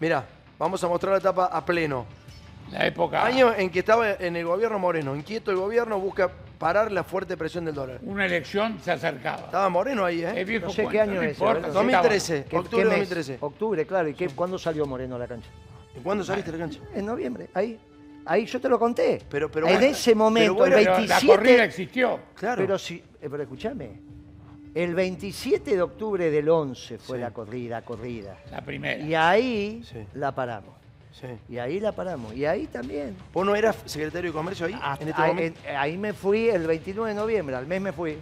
Speaker 1: Mirá, vamos a mostrar la tapa a pleno.
Speaker 3: La época.
Speaker 1: Año en que estaba en el gobierno Moreno. Inquieto el gobierno busca parar la fuerte presión del dólar.
Speaker 3: Una elección se acercaba.
Speaker 1: Estaba Moreno ahí, ¿eh?
Speaker 3: viejo
Speaker 2: No sé qué año
Speaker 3: no
Speaker 2: es,
Speaker 3: importa,
Speaker 2: ¿verdad?
Speaker 3: si
Speaker 1: 2013,
Speaker 2: ¿Qué-
Speaker 1: octubre
Speaker 2: qué
Speaker 1: de
Speaker 2: mes?
Speaker 1: 2013.
Speaker 2: Octubre, claro. ¿Y qué, cuándo salió Moreno a la cancha?
Speaker 1: ¿Y cuándo saliste a la cancha?
Speaker 2: En noviembre, ahí. Ahí yo te lo conté.
Speaker 1: Pero- pero
Speaker 2: en
Speaker 1: bueno,
Speaker 2: ese momento,
Speaker 1: pero
Speaker 2: el
Speaker 1: bueno,
Speaker 3: Pero
Speaker 2: 27...
Speaker 3: la corrida existió.
Speaker 1: Claro.
Speaker 2: Pero si, eh, pero escúchame. El 27 de octubre del 11 fue
Speaker 1: Sí.
Speaker 2: la corrida, corrida.
Speaker 3: La primera.
Speaker 2: Y ahí
Speaker 1: Sí.
Speaker 2: la paramos.
Speaker 1: Sí.
Speaker 2: Y ahí la paramos. Y ahí también.
Speaker 1: ¿Vos no eras secretario de comercio ahí?
Speaker 2: Hasta-
Speaker 1: en este
Speaker 2: ahí,
Speaker 1: momento.
Speaker 2: en- ahí me fui el 29 de noviembre, al mes me fui.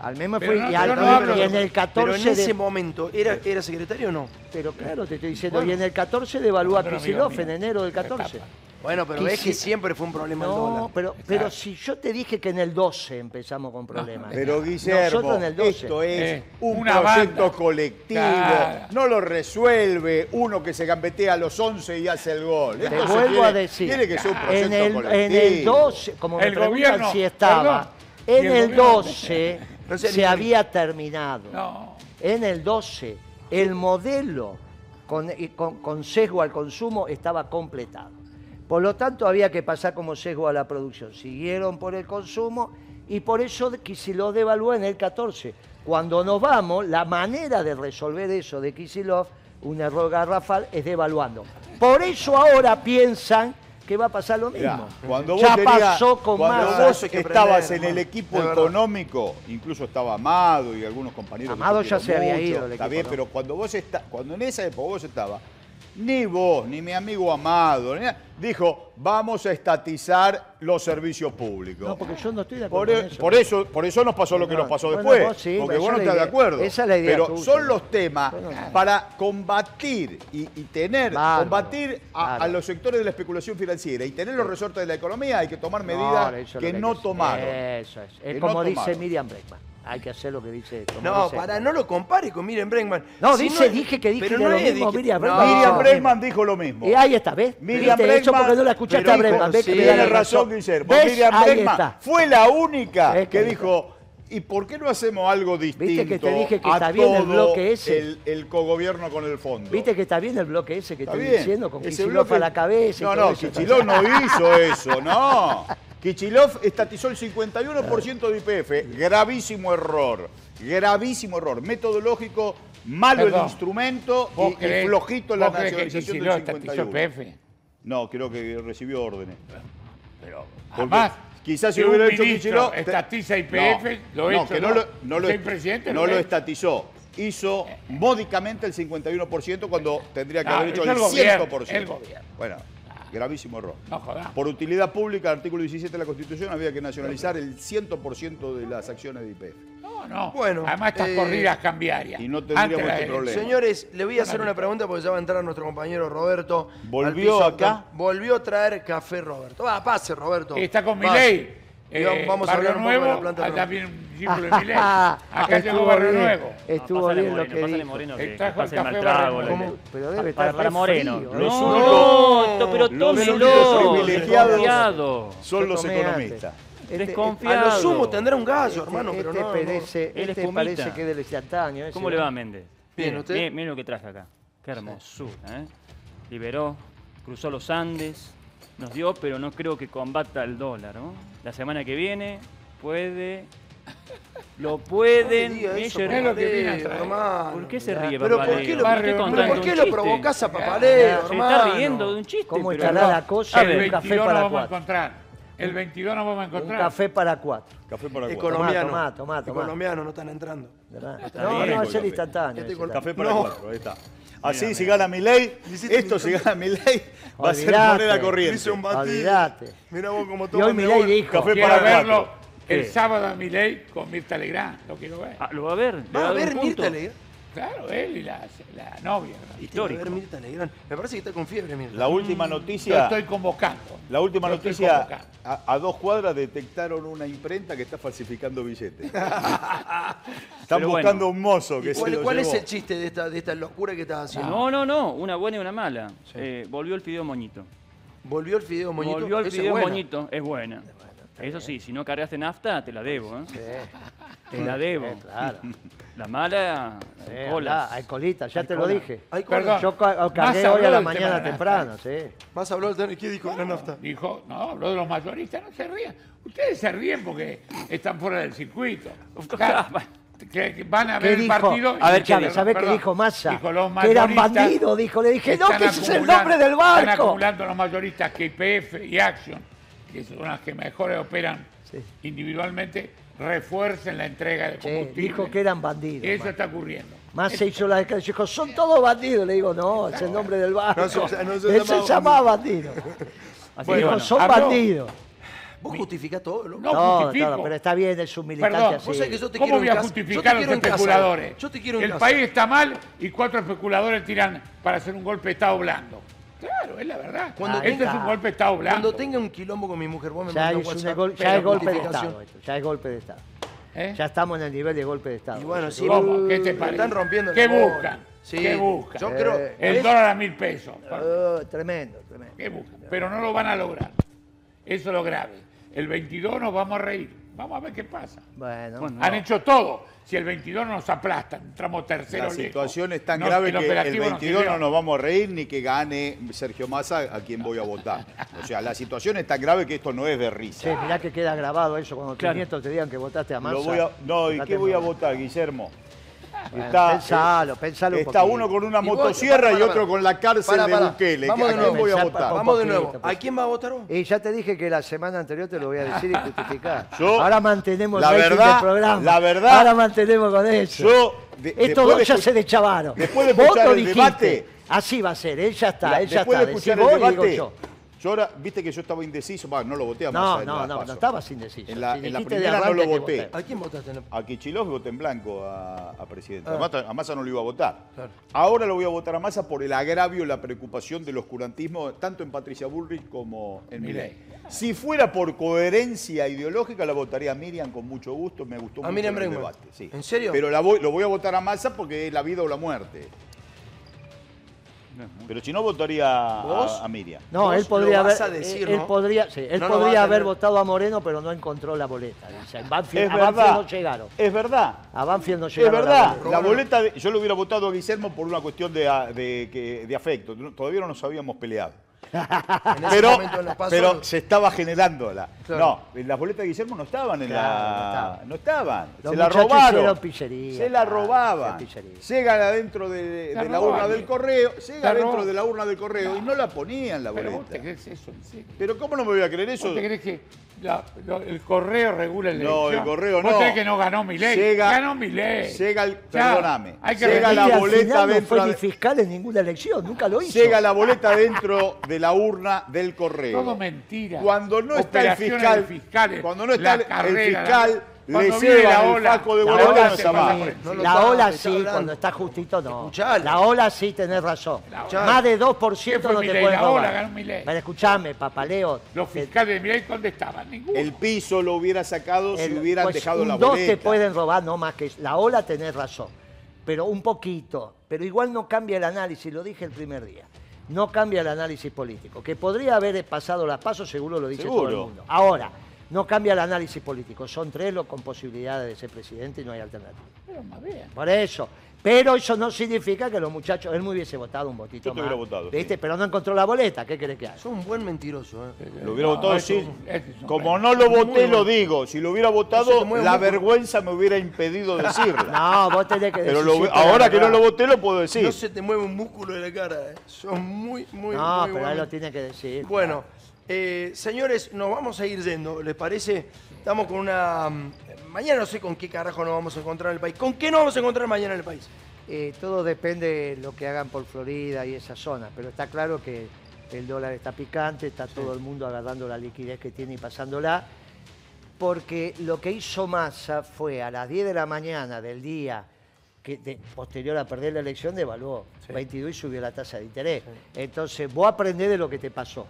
Speaker 2: Al mes me fui
Speaker 3: no,
Speaker 2: y,
Speaker 3: pero
Speaker 2: al-
Speaker 3: no hablo
Speaker 2: y
Speaker 3: de-
Speaker 2: en el 14
Speaker 1: Pero en
Speaker 2: de...
Speaker 1: ese momento, ¿era, ¿era secretario o no?
Speaker 2: Pero claro, te estoy diciendo.
Speaker 1: Bueno.
Speaker 2: y en el 14 devaluó a
Speaker 3: Otro amigo
Speaker 2: Kicillof
Speaker 3: mío.
Speaker 2: en enero del
Speaker 3: La
Speaker 2: 14.
Speaker 1: Bueno, pero ves que
Speaker 2: si-
Speaker 1: siempre fue un problema el
Speaker 2: No,
Speaker 1: dólar.
Speaker 2: pero,
Speaker 3: Claro.
Speaker 2: pero si yo te dije que en el 12 empezamos con problemas.
Speaker 4: Pero Guillermo,
Speaker 2: Nosotros en el 12.
Speaker 4: esto es
Speaker 3: Eh,
Speaker 4: un
Speaker 3: una
Speaker 4: proyecto
Speaker 3: banda.
Speaker 4: colectivo.
Speaker 3: Claro.
Speaker 4: No lo resuelve uno que se gambetea a los 11 y hace el gol.
Speaker 2: Te
Speaker 4: Esto
Speaker 2: vuelvo
Speaker 4: tiene-
Speaker 2: a decir.
Speaker 4: Tiene que ser un proyecto
Speaker 2: en el,
Speaker 4: colectivo.
Speaker 2: en el 12, como me
Speaker 3: El
Speaker 2: preguntan
Speaker 3: gobierno,
Speaker 2: si estaba,
Speaker 3: perdón,
Speaker 2: en
Speaker 3: el
Speaker 2: el
Speaker 3: gobierno-
Speaker 2: 12
Speaker 1: No sé,
Speaker 2: se
Speaker 1: ni-
Speaker 2: había terminado.
Speaker 3: No.
Speaker 2: En el 12, el modelo con, con- con sesgo al consumo estaba completado. Por lo tanto, había que pasar como sesgo a la producción. Siguieron por el consumo y por eso Kisilov devaluó en el 14. Cuando nos vamos, la manera de resolver eso de Kisilov, un error garrafal, es devaluando. Por eso ahora piensan que va a pasar lo mismo.
Speaker 4: Mirá, cuando vos
Speaker 2: ya
Speaker 4: tenías-
Speaker 2: pasó con
Speaker 4: cuando vos estabas
Speaker 1: aprender,
Speaker 4: en el equipo económico, incluso estaba Amado y algunos compañeros.
Speaker 2: Amado ya se había ido del
Speaker 4: Está
Speaker 2: equipo,
Speaker 4: bien,
Speaker 2: ¿no?
Speaker 4: pero cuando vos está, cuando en esa época vos estabas, ni vos, ni mi amigo Amado, ni dijo, vamos a estatizar los servicios públicos.
Speaker 2: No, porque yo no estoy de
Speaker 4: Por,
Speaker 2: acuerdo
Speaker 4: e-
Speaker 2: con eso.
Speaker 4: por eso, por eso nos pasó lo que
Speaker 2: No,
Speaker 4: nos pasó
Speaker 2: bueno,
Speaker 4: después.
Speaker 2: vos sí,
Speaker 4: porque vos no estás de acuerdo.
Speaker 2: esa es la idea
Speaker 4: Pero
Speaker 2: tuya.
Speaker 4: son los temas para combatir y, y tener, combatir a, los sectores de la especulación financiera y tener los resortes de la economía, hay que tomar medidas que no tomaron.
Speaker 2: Eso es. Como dice. Miriam Breckman. Hay que hacer lo que dice. como
Speaker 1: No,
Speaker 2: dice-
Speaker 1: para, no lo compare con Miren Bregman.
Speaker 2: No,
Speaker 1: Si
Speaker 2: dice,
Speaker 1: es-
Speaker 2: dije que dije
Speaker 1: pero no
Speaker 2: lo
Speaker 1: es,
Speaker 2: mismo,
Speaker 1: dije-
Speaker 2: Miriam
Speaker 1: no,
Speaker 2: Bregman.
Speaker 4: Miriam
Speaker 2: no,
Speaker 4: Bregman dijo lo mismo.
Speaker 2: Y ahí está, ¿ves?
Speaker 4: Miriam
Speaker 2: Viste, eso
Speaker 4: Bregman-
Speaker 2: porque no la escuchaste a Bregman.
Speaker 4: dijo-
Speaker 2: ¿Ves que
Speaker 4: sí, tiene razón, Guillermo. Miriam
Speaker 2: Ahí
Speaker 4: Bregman
Speaker 2: está.
Speaker 4: fue la única
Speaker 2: ¿Ves
Speaker 4: que
Speaker 2: que
Speaker 4: dijo, ¿y por qué no hacemos algo distinto
Speaker 2: que te dije que está bien el bloque ese?
Speaker 4: El, el cogobierno con el fondo?
Speaker 2: Viste que está bien el bloque ese que
Speaker 4: Está
Speaker 2: estoy
Speaker 4: bien.
Speaker 2: diciendo, con
Speaker 4: Ese bloque-
Speaker 2: a la cabeza
Speaker 4: No, no,
Speaker 2: eso.
Speaker 4: Kichilov no hizo eso, no. Kichilov estatizó el 51% de IPF. Gravísimo error. Gravísimo error. Metodológico, malo
Speaker 3: Perdón.
Speaker 4: el instrumento
Speaker 3: ¿Vos
Speaker 4: y, y flojito la
Speaker 3: que
Speaker 4: nacionalización
Speaker 3: Kicillof
Speaker 4: del
Speaker 3: estatizó
Speaker 4: 51.
Speaker 3: IPF?
Speaker 4: No, creo que recibió órdenes.
Speaker 3: Pero además,
Speaker 4: quizás si
Speaker 3: que
Speaker 4: lo hubiera hecho te-
Speaker 3: estatiza IPF, lo
Speaker 4: no,
Speaker 3: hecho
Speaker 4: que no lo, no
Speaker 3: presidente,
Speaker 4: no estatizó. Hizo módicamente el 51% cuando tendría que
Speaker 3: No,
Speaker 4: haber hecho el
Speaker 3: el gobierno,
Speaker 4: 100%.
Speaker 3: el gobierno.
Speaker 4: Bueno, gravísimo error.
Speaker 3: No jodas.
Speaker 4: Por utilidad pública, artículo 17 de la Constitución, había que nacionalizar el 100% de las acciones de IPF.
Speaker 3: No, no.
Speaker 1: Bueno,
Speaker 3: Además, estas
Speaker 1: eh,
Speaker 3: corridas cambiarias.
Speaker 4: y no tendríamos este problema.
Speaker 1: Señores, le voy a hacer una pregunta porque ya va a entrar nuestro compañero Roberto.
Speaker 4: ¿Volvió
Speaker 1: piso.
Speaker 4: acá?
Speaker 1: Volvió a traer café Roberto. Va, pase Roberto.
Speaker 3: Está con
Speaker 1: Pase.
Speaker 3: Milei.
Speaker 1: Y vamos- a
Speaker 3: Barrio
Speaker 1: hablar un poco de la planta nueva.
Speaker 3: de Acá llegó Barrio
Speaker 2: bien,
Speaker 3: Nuevo.
Speaker 2: Estuvo
Speaker 14: pásale
Speaker 2: bien lo
Speaker 14: Moreno,
Speaker 2: que
Speaker 14: pásale
Speaker 2: dijo.
Speaker 14: Moreno que.
Speaker 2: Pero debe
Speaker 14: para,
Speaker 2: estar
Speaker 14: para
Speaker 2: re
Speaker 14: Moreno.
Speaker 2: frío,
Speaker 4: Los
Speaker 14: no,
Speaker 4: únicos-
Speaker 14: no, pero tómelo.
Speaker 4: privilegiados. Son los
Speaker 2: antes.
Speaker 4: economistas.
Speaker 2: Este-
Speaker 1: A
Speaker 14: Desconfiado.
Speaker 1: lo sumo tendrá un gallo, hermano,
Speaker 2: este,
Speaker 1: pero
Speaker 2: este
Speaker 1: no. no.
Speaker 2: parece, este parece que es del instantáneo. ese,
Speaker 14: ¿Cómo le
Speaker 2: ¿no?
Speaker 14: va, Méndez? Miren lo que traje acá. Qué hermosura, ¿eh? Liberó, cruzó los Andes, nos dio, pero no creo que combata el dólar, ¿no? La semana que viene puede... Lo pueden... Miren,
Speaker 1: eso,
Speaker 3: lo que a.
Speaker 14: ¿Por qué se ríe,
Speaker 1: Pero
Speaker 14: Papaleo?
Speaker 1: ¿por qué lo,
Speaker 14: ¿Por qué
Speaker 1: pero ¿por qué
Speaker 14: un
Speaker 1: lo provocás a Papaleo,
Speaker 14: Se
Speaker 1: hermano?
Speaker 14: está riendo de un chiste,
Speaker 2: ¿Cómo
Speaker 14: pero
Speaker 2: estará
Speaker 14: no.
Speaker 2: la cosa?
Speaker 3: El
Speaker 2: Un
Speaker 3: 22
Speaker 2: café
Speaker 3: no
Speaker 2: para
Speaker 3: vamos a
Speaker 2: cuatro.
Speaker 3: encontrar. El 22 no vamos a
Speaker 2: Un
Speaker 3: encontrar.
Speaker 2: café para cuatro.
Speaker 4: Café para cuatro.
Speaker 1: Colombiano.
Speaker 2: Tomá, tomá, tomá.
Speaker 1: Colombiano no están entrando.
Speaker 2: No, no, es el
Speaker 4: Café.
Speaker 2: instantáneo.
Speaker 1: Este.
Speaker 4: Café para
Speaker 1: No.
Speaker 4: cuatro, ahí está. Así, si gana mi ley, esto si gana mi ley, va a ser moneda corriente.
Speaker 1: Hice un.
Speaker 2: Olvidate.
Speaker 1: Mira vos cómo
Speaker 2: Y
Speaker 1: toma
Speaker 2: hoy
Speaker 1: mi
Speaker 2: Milei
Speaker 1: abuelo.
Speaker 2: dijo.
Speaker 4: Café
Speaker 3: Quiero
Speaker 4: para
Speaker 3: verlo
Speaker 4: cuatro.
Speaker 3: el sábado a Milei con Mirta Legrand. Lo quiero ver.
Speaker 14: Ah, ¿Lo va a ver? ¿Le
Speaker 1: Va a ver? Mirta Legrand.
Speaker 3: Claro, él y la, la novia.
Speaker 14: Histórico.
Speaker 1: ver Mirta Legrand. Me parece que está con fiebre, Mirta.
Speaker 4: La última noticia,
Speaker 3: estoy convocando.
Speaker 4: la última noticia, a, a dos cuadras detectaron una imprenta que está falsificando billetes. Están
Speaker 14: Pero bueno.
Speaker 4: buscando un mozo que
Speaker 1: ¿Y
Speaker 4: se
Speaker 1: ¿Cuál,
Speaker 4: lo
Speaker 1: cuál es el chiste de esta, de esta locura que estás haciendo?
Speaker 14: No, no, no. Una buena y una mala. Eh, volvió el fideo moñito.
Speaker 1: ¿Volvió el fideo moñito?
Speaker 14: Volvió el
Speaker 1: es
Speaker 14: fideo
Speaker 1: buena.
Speaker 14: moñito. Es buena. Eso sí, si no cargaste nafta, te la debo, ¿eh?
Speaker 2: Sí,
Speaker 14: Te la debo.
Speaker 2: sí, claro.
Speaker 14: La mala,
Speaker 2: Sí,
Speaker 14: colas.
Speaker 2: hay colita, ya
Speaker 14: Hay
Speaker 2: te lo dije.
Speaker 1: Hay cola.
Speaker 2: Yo ca-
Speaker 3: Más
Speaker 2: cargué
Speaker 3: habló
Speaker 2: hoy a la
Speaker 3: tema
Speaker 2: mañana temprano, sí.
Speaker 1: Vas a hablar de qué dijo de la nafta.
Speaker 3: Dijo, no, habló de los mayoristas, no se rían. Ustedes se ríen porque están fuera del circuito. Que, van a
Speaker 2: ¿Qué
Speaker 3: ver el partido. y
Speaker 2: A ver, Chávez, ¿sabés qué dijo Massa?
Speaker 3: Dijo, los
Speaker 2: Que eran bandidos, dijo. Le dije, no,
Speaker 3: están
Speaker 2: que ese es el nombre del
Speaker 3: Están
Speaker 2: barco.
Speaker 3: acumulando los mayoristas que IPF y Action, que son las que mejor operan individualmente, refuercen la entrega de
Speaker 2: Sí,
Speaker 3: combustible.
Speaker 2: dijo que eran bandidos.
Speaker 3: Eso
Speaker 2: man.
Speaker 3: está ocurriendo.
Speaker 2: Más se hizo la declaración, dijo, son todos bandidos. Le digo, no, es el nombre del barco.
Speaker 1: No se- no se
Speaker 2: Él se
Speaker 1: llamaba
Speaker 2: bandido.
Speaker 14: Así
Speaker 2: dijo, son
Speaker 3: habló.
Speaker 2: bandidos.
Speaker 1: Vos justificás todo, loco.
Speaker 3: No,
Speaker 2: No,
Speaker 3: justifico.
Speaker 2: no, pero está bien, es un militante
Speaker 3: Perdón,
Speaker 2: así.
Speaker 1: Vos sabés que yo te
Speaker 3: ¿Cómo
Speaker 1: quiero
Speaker 3: voy a justificar a los especuladores?
Speaker 1: Yo te quiero en
Speaker 3: El
Speaker 1: casa.
Speaker 3: país está mal y cuatro especuladores tiran para hacer un golpe de Estado blando. Claro, es la verdad.
Speaker 1: Cuando
Speaker 3: Este
Speaker 1: tenga-
Speaker 3: es un golpe de Estado blando.
Speaker 1: Cuando tenga un quilombo con mi mujer, vos me
Speaker 2: Ya,
Speaker 1: un WhatsApp.
Speaker 2: gol- ya es golpe de. Estado. esto, Ya es golpe de Estado.
Speaker 3: ¿Eh?
Speaker 2: Ya estamos en el nivel de golpe de Estado.
Speaker 1: Y bueno, sí,
Speaker 3: ¿Cómo? ¿Qué te parece?
Speaker 1: están rompiendo
Speaker 3: ¿Qué buscan?
Speaker 1: Sí,
Speaker 3: ¿Qué buscan?
Speaker 1: Yo creo.
Speaker 2: Eh,
Speaker 3: El dólar a mil pesos.
Speaker 2: Oh, tremendo, tremendo.
Speaker 3: ¿Qué buscan? Pero no lo van a lograr. Eso es lo grave. El 22 nos vamos a reír. Vamos a ver qué pasa.
Speaker 2: Bueno,
Speaker 3: Han hecho todo. Si el 22 no nos aplastan, entramos tercero
Speaker 4: La
Speaker 3: lejos.
Speaker 4: situación es tan
Speaker 3: No,
Speaker 4: grave
Speaker 3: el
Speaker 4: que el
Speaker 3: operativo nos
Speaker 4: 22
Speaker 3: sirvió.
Speaker 4: no nos vamos a reír ni que gane Sergio Massa a quien voy a votar. O sea, la situación es tan grave que esto no es de risa.
Speaker 2: Che, mirá que queda grabado eso cuando tus
Speaker 14: Claro.
Speaker 2: nietos te digan que votaste a Massa.
Speaker 4: Lo voy a- no, ¿y qué voy a votar, Guillermo?
Speaker 2: Bueno,
Speaker 4: Está,
Speaker 2: pensalo, pensalo un
Speaker 4: está uno con una
Speaker 1: Y vos-
Speaker 4: motosierra
Speaker 1: para,
Speaker 4: y otro con la cárcel
Speaker 1: Para,
Speaker 4: de. Bukele.
Speaker 1: Vamos
Speaker 4: ¿A
Speaker 1: de
Speaker 4: quién
Speaker 1: nuevo.
Speaker 4: voy a votar?
Speaker 1: Vamos de nuevo. ¿A quién va a votar vos?
Speaker 2: Y ya te dije que la semana anterior te lo voy a decir y justificar.
Speaker 4: Yo-
Speaker 2: Ahora mantenemos
Speaker 4: la verdad-
Speaker 2: del programa.
Speaker 4: la verdad-
Speaker 2: Ahora mantenemos con eso.
Speaker 4: Yo, de-
Speaker 2: Estos dos ya se deschavaron.
Speaker 4: después de escuchar el
Speaker 2: dijiste.
Speaker 4: debate-
Speaker 2: Así va a ser. Él ya está.
Speaker 4: La-
Speaker 2: él ya
Speaker 4: después
Speaker 2: está.
Speaker 4: de escuchar el
Speaker 2: digo
Speaker 4: debate,
Speaker 2: yo.
Speaker 4: Yo ahora, viste que yo estaba indeciso, va, no lo voté a
Speaker 2: No,
Speaker 4: Massa
Speaker 2: no, no,
Speaker 4: PASO.
Speaker 2: no estabas indeciso.
Speaker 4: En la,
Speaker 2: Si
Speaker 4: en la primera no lo voté.
Speaker 1: ¿A quién votaste?
Speaker 4: A Kichilov voté en blanco a, a presidente.
Speaker 1: Ah.
Speaker 4: A, Massa, a Massa no lo iba a votar.
Speaker 1: Claro.
Speaker 4: Ahora lo voy a votar a Massa por el agravio, la preocupación del oscurantismo, tanto en Patricia Bullrich como en Milei. Si fuera por coherencia ideológica, la votaría a Miriam con mucho gusto. Me gustó
Speaker 1: A
Speaker 4: mucho
Speaker 1: Miriam
Speaker 4: el debate. sí.
Speaker 1: ¿En serio?
Speaker 4: Pero la voy- lo voy a votar a Massa porque es la vida o la muerte. Pero si no, votaría
Speaker 1: ¿Vos?
Speaker 4: a, a Miriam.
Speaker 2: No,
Speaker 1: Vos
Speaker 2: él podría haber,
Speaker 1: a decir,
Speaker 2: él
Speaker 1: ¿no?
Speaker 2: podría, sí, él
Speaker 1: No
Speaker 2: podría
Speaker 1: a
Speaker 2: haber votado a Moreno, pero no encontró la boleta. Banfield,
Speaker 4: Es
Speaker 2: a Banfield
Speaker 4: verdad.
Speaker 2: no llegaron.
Speaker 4: Es verdad.
Speaker 2: A Banfield no
Speaker 4: Es
Speaker 2: llegaron.
Speaker 4: verdad,
Speaker 2: la
Speaker 4: la
Speaker 2: boleta.
Speaker 4: de- yo lo hubiera votado a Guillermo por una cuestión de, de, afecto. Todavía no nos habíamos peleado.
Speaker 1: En ese
Speaker 4: Pero,
Speaker 1: momento en los pasos-
Speaker 4: pero se estaba generando la.
Speaker 1: Claro.
Speaker 4: No, las boletas de Guillermo no estaban en
Speaker 2: Claro, no
Speaker 4: la.
Speaker 2: estaban.
Speaker 4: No estaban. Se la robaron.
Speaker 2: pillería,
Speaker 4: se la robaban. Llegan adentro de,
Speaker 3: La
Speaker 4: de la urna del correo,
Speaker 3: La
Speaker 4: llegan dentro
Speaker 3: robaban.
Speaker 4: de la urna del correo y no la ponían la
Speaker 3: Pero
Speaker 4: boleta.
Speaker 3: vos te crees eso, en serio.
Speaker 4: Pero ¿cómo no me voy a creer eso?
Speaker 3: ¿Vos te crees que la- lo- el correo regula el
Speaker 4: No, el correo
Speaker 3: ¿Vos
Speaker 4: no.
Speaker 3: crees que no ganó mi ley?
Speaker 4: Llega-
Speaker 3: ganó mi ley.
Speaker 4: Llega el- perdóname.
Speaker 3: Hay que
Speaker 4: Llega la boleta
Speaker 2: final no
Speaker 4: dentro
Speaker 2: fue ni fiscal en ninguna elección, nunca lo hizo.
Speaker 4: Llega la boleta dentro de la urna del correo.
Speaker 3: Todo mentira.
Speaker 4: Cuando no está el fiscal,
Speaker 3: fiscales,
Speaker 4: cuando no está
Speaker 3: la
Speaker 4: el, el
Speaker 3: carrera,
Speaker 4: fiscal,
Speaker 3: cuando
Speaker 4: le
Speaker 3: la
Speaker 4: el
Speaker 3: ola,
Speaker 4: faco de
Speaker 2: La
Speaker 4: boleta
Speaker 2: ola
Speaker 4: no
Speaker 2: sí, la ola sí,
Speaker 1: hablando.
Speaker 2: cuando está justito no.
Speaker 1: Escuchalo.
Speaker 2: La ola sí tenés razón. Más de
Speaker 3: ¿Qué
Speaker 2: 2%
Speaker 3: fue
Speaker 2: no te pueden
Speaker 3: La ola
Speaker 2: robar. Pero escuchame, papaleo.
Speaker 3: Los fiscales de mi ley, ¿dónde estaban? Ninguno.
Speaker 4: El piso lo hubiera sacado si hubieran
Speaker 2: pues
Speaker 4: dejado
Speaker 2: un
Speaker 4: la
Speaker 2: dos
Speaker 4: boleta.
Speaker 2: te pueden robar, no más que la ola tenés razón, pero un poquito, pero igual no cambia el análisis, lo dije el primer día. No cambia el análisis político, que podría haber pasado las pasos, seguro lo dice todo el mundo. Ahora, no cambia el análisis político, son tres los con posibilidades de ser presidente y no hay alternativa.
Speaker 3: Pero más bien.
Speaker 2: Por eso. Pero eso no significa que los muchachos, él me hubiese votado un votito
Speaker 4: Yo te
Speaker 2: más.
Speaker 4: hubiera votado,
Speaker 2: ¿viste?
Speaker 4: sí.
Speaker 2: Pero no encontró la boleta, ¿qué querés que haga?
Speaker 1: Sos un buen mentiroso, ¿eh?
Speaker 4: Lo hubiera
Speaker 3: No,
Speaker 4: votado,
Speaker 3: es
Speaker 4: sí.
Speaker 3: es
Speaker 4: Como no lo voté, lo digo. Si lo hubiera votado,
Speaker 1: mueve
Speaker 4: la vergüenza me hubiera impedido decirlo.
Speaker 2: No, vos tenés que
Speaker 4: Pero
Speaker 2: decir
Speaker 4: lo-
Speaker 2: siempre la
Speaker 4: ahora que no
Speaker 2: verdad.
Speaker 4: lo voté, lo puedo decir.
Speaker 1: No se te mueve un músculo de la cara, ¿eh? Sos muy, muy,
Speaker 2: No,
Speaker 1: muy
Speaker 2: pero él lo tiene que decir.
Speaker 1: Bueno, eh, señores, nos vamos a ir yendo, ¿les parece? Estamos con una... mm, Mañana no sé con qué carajo nos vamos a encontrar en el país. ¿Con qué nos vamos a encontrar mañana en el país?
Speaker 2: Eh, todo depende de lo que hagan por Florida y esa zona, pero está claro que el dólar está picante, está todo el mundo agarrando la liquidez que tiene y pasándola, porque lo que hizo Massa fue a las 10 de la mañana del día que de- posterior a perder la elección devaluó 22 y subió la tasa de interés. Entonces, vos aprendés de lo que te pasó.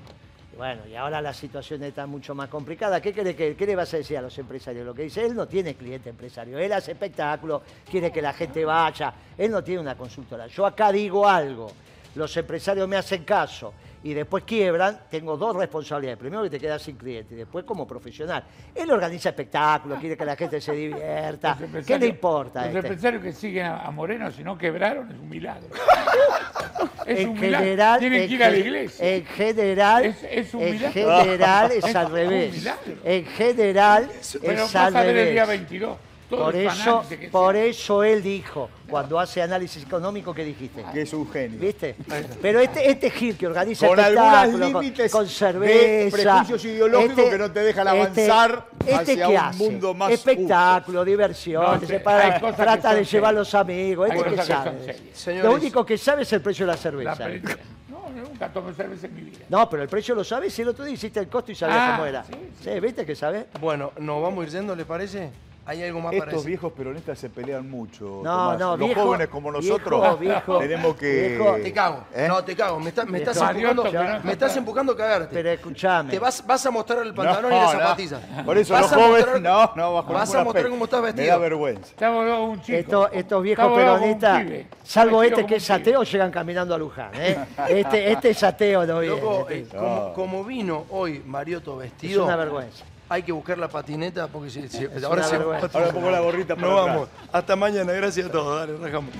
Speaker 2: Bueno, y ahora la situación está mucho más complicada. ¿Qué, querés que- qué le vas a decir a los empresarios? Lo que dice, él no tiene cliente empresario, él hace espectáculos, quiere que la gente vaya, él no tiene una consultora. Yo acá digo algo, los empresarios me hacen caso y después quiebran, tengo dos responsabilidades. Primero que te quedas sin cliente y después como profesional. Él organiza espectáculos, quiere que la gente se divierta. ¿Qué le importa?
Speaker 3: Los
Speaker 2: este?
Speaker 3: empresarios que siguen a, Moreno, si no quebraron, es un milagro. es
Speaker 2: en
Speaker 3: un milagro.
Speaker 2: general,
Speaker 3: Tienen
Speaker 2: en
Speaker 3: que ir a la iglesia.
Speaker 2: En general,
Speaker 3: Es- es un
Speaker 2: en
Speaker 3: milagro.
Speaker 2: general es al revés.
Speaker 3: milagro.
Speaker 2: En general
Speaker 3: Pero
Speaker 2: es
Speaker 3: vas
Speaker 2: al
Speaker 3: a ver el día
Speaker 2: revés.
Speaker 3: 22. Todo
Speaker 2: Por eso, por
Speaker 3: sea.
Speaker 2: eso él dijo, cuando hace análisis económico, ¿qué dijiste?
Speaker 4: Que es un genio.
Speaker 2: ¿Viste? Pero este, este Gil que organiza
Speaker 4: Con
Speaker 2: espectáculos, con,
Speaker 4: de
Speaker 2: cerveza.
Speaker 4: prejuicios ideológicos que no te dejan avanzar
Speaker 2: este
Speaker 4: hacia
Speaker 2: qué
Speaker 4: un
Speaker 2: hace?
Speaker 4: mundo más
Speaker 2: Espectáculo, diversión,
Speaker 3: No,
Speaker 2: se para-
Speaker 3: que
Speaker 2: trata de llevar a los amigos. Este que
Speaker 3: que
Speaker 2: sabe. Lo único que sabe es el precio de la
Speaker 3: La
Speaker 2: cerveza.
Speaker 3: yo nunca tomé cerveza en mi vida.
Speaker 2: No, pero el precio lo sabes. Si el otro día hiciste el costo y sabías
Speaker 3: Ah,
Speaker 2: cómo era.
Speaker 3: sí,
Speaker 2: Sí, ¿viste que sabes?
Speaker 1: Bueno, nos vamos a ir yendo, ¿les parece? ¿Hay algo más
Speaker 4: Estos viejos peronistas se pelean mucho.
Speaker 2: No,
Speaker 4: Tomás.
Speaker 2: no,
Speaker 4: Los
Speaker 2: viejo-
Speaker 4: jóvenes como nosotros
Speaker 2: viejo,
Speaker 4: tenemos que.
Speaker 2: viejo.
Speaker 1: Te cago.
Speaker 4: ¿Eh?
Speaker 1: No, te cago. Me, está- me estás empujando,
Speaker 3: Marioto, pero-
Speaker 1: me estás empujando a cagarte.
Speaker 2: Pero escúchame.
Speaker 1: Te vas, vas a mostrar el pantalón
Speaker 4: No,
Speaker 1: y las
Speaker 4: no.
Speaker 1: zapatillas.
Speaker 4: Por eso
Speaker 1: Vas
Speaker 4: los
Speaker 1: a
Speaker 4: jóvenes.
Speaker 1: mostrar-
Speaker 4: no, no, bajo
Speaker 1: Vas a mostrar cómo estás
Speaker 4: Me da
Speaker 1: vestido.
Speaker 4: vergüenza.
Speaker 3: Un chico.
Speaker 2: Estos, estos viejos
Speaker 3: Estamos
Speaker 2: peronistas, salvo
Speaker 3: Vestido
Speaker 2: este que es ateo, llegan caminando a Luján. ¿eh? Este, este es ateo, no.
Speaker 1: Loco,
Speaker 2: este.
Speaker 1: eh, como, como vino hoy Marioto
Speaker 2: Es
Speaker 1: vestido,
Speaker 2: una vergüenza.
Speaker 1: Hay que buscar la patineta porque si, ahora se.
Speaker 4: Ahora pongo la gorrita para
Speaker 1: No
Speaker 4: atrás.
Speaker 1: vamos. Hasta mañana. Gracias a todos. Dale, rajamos.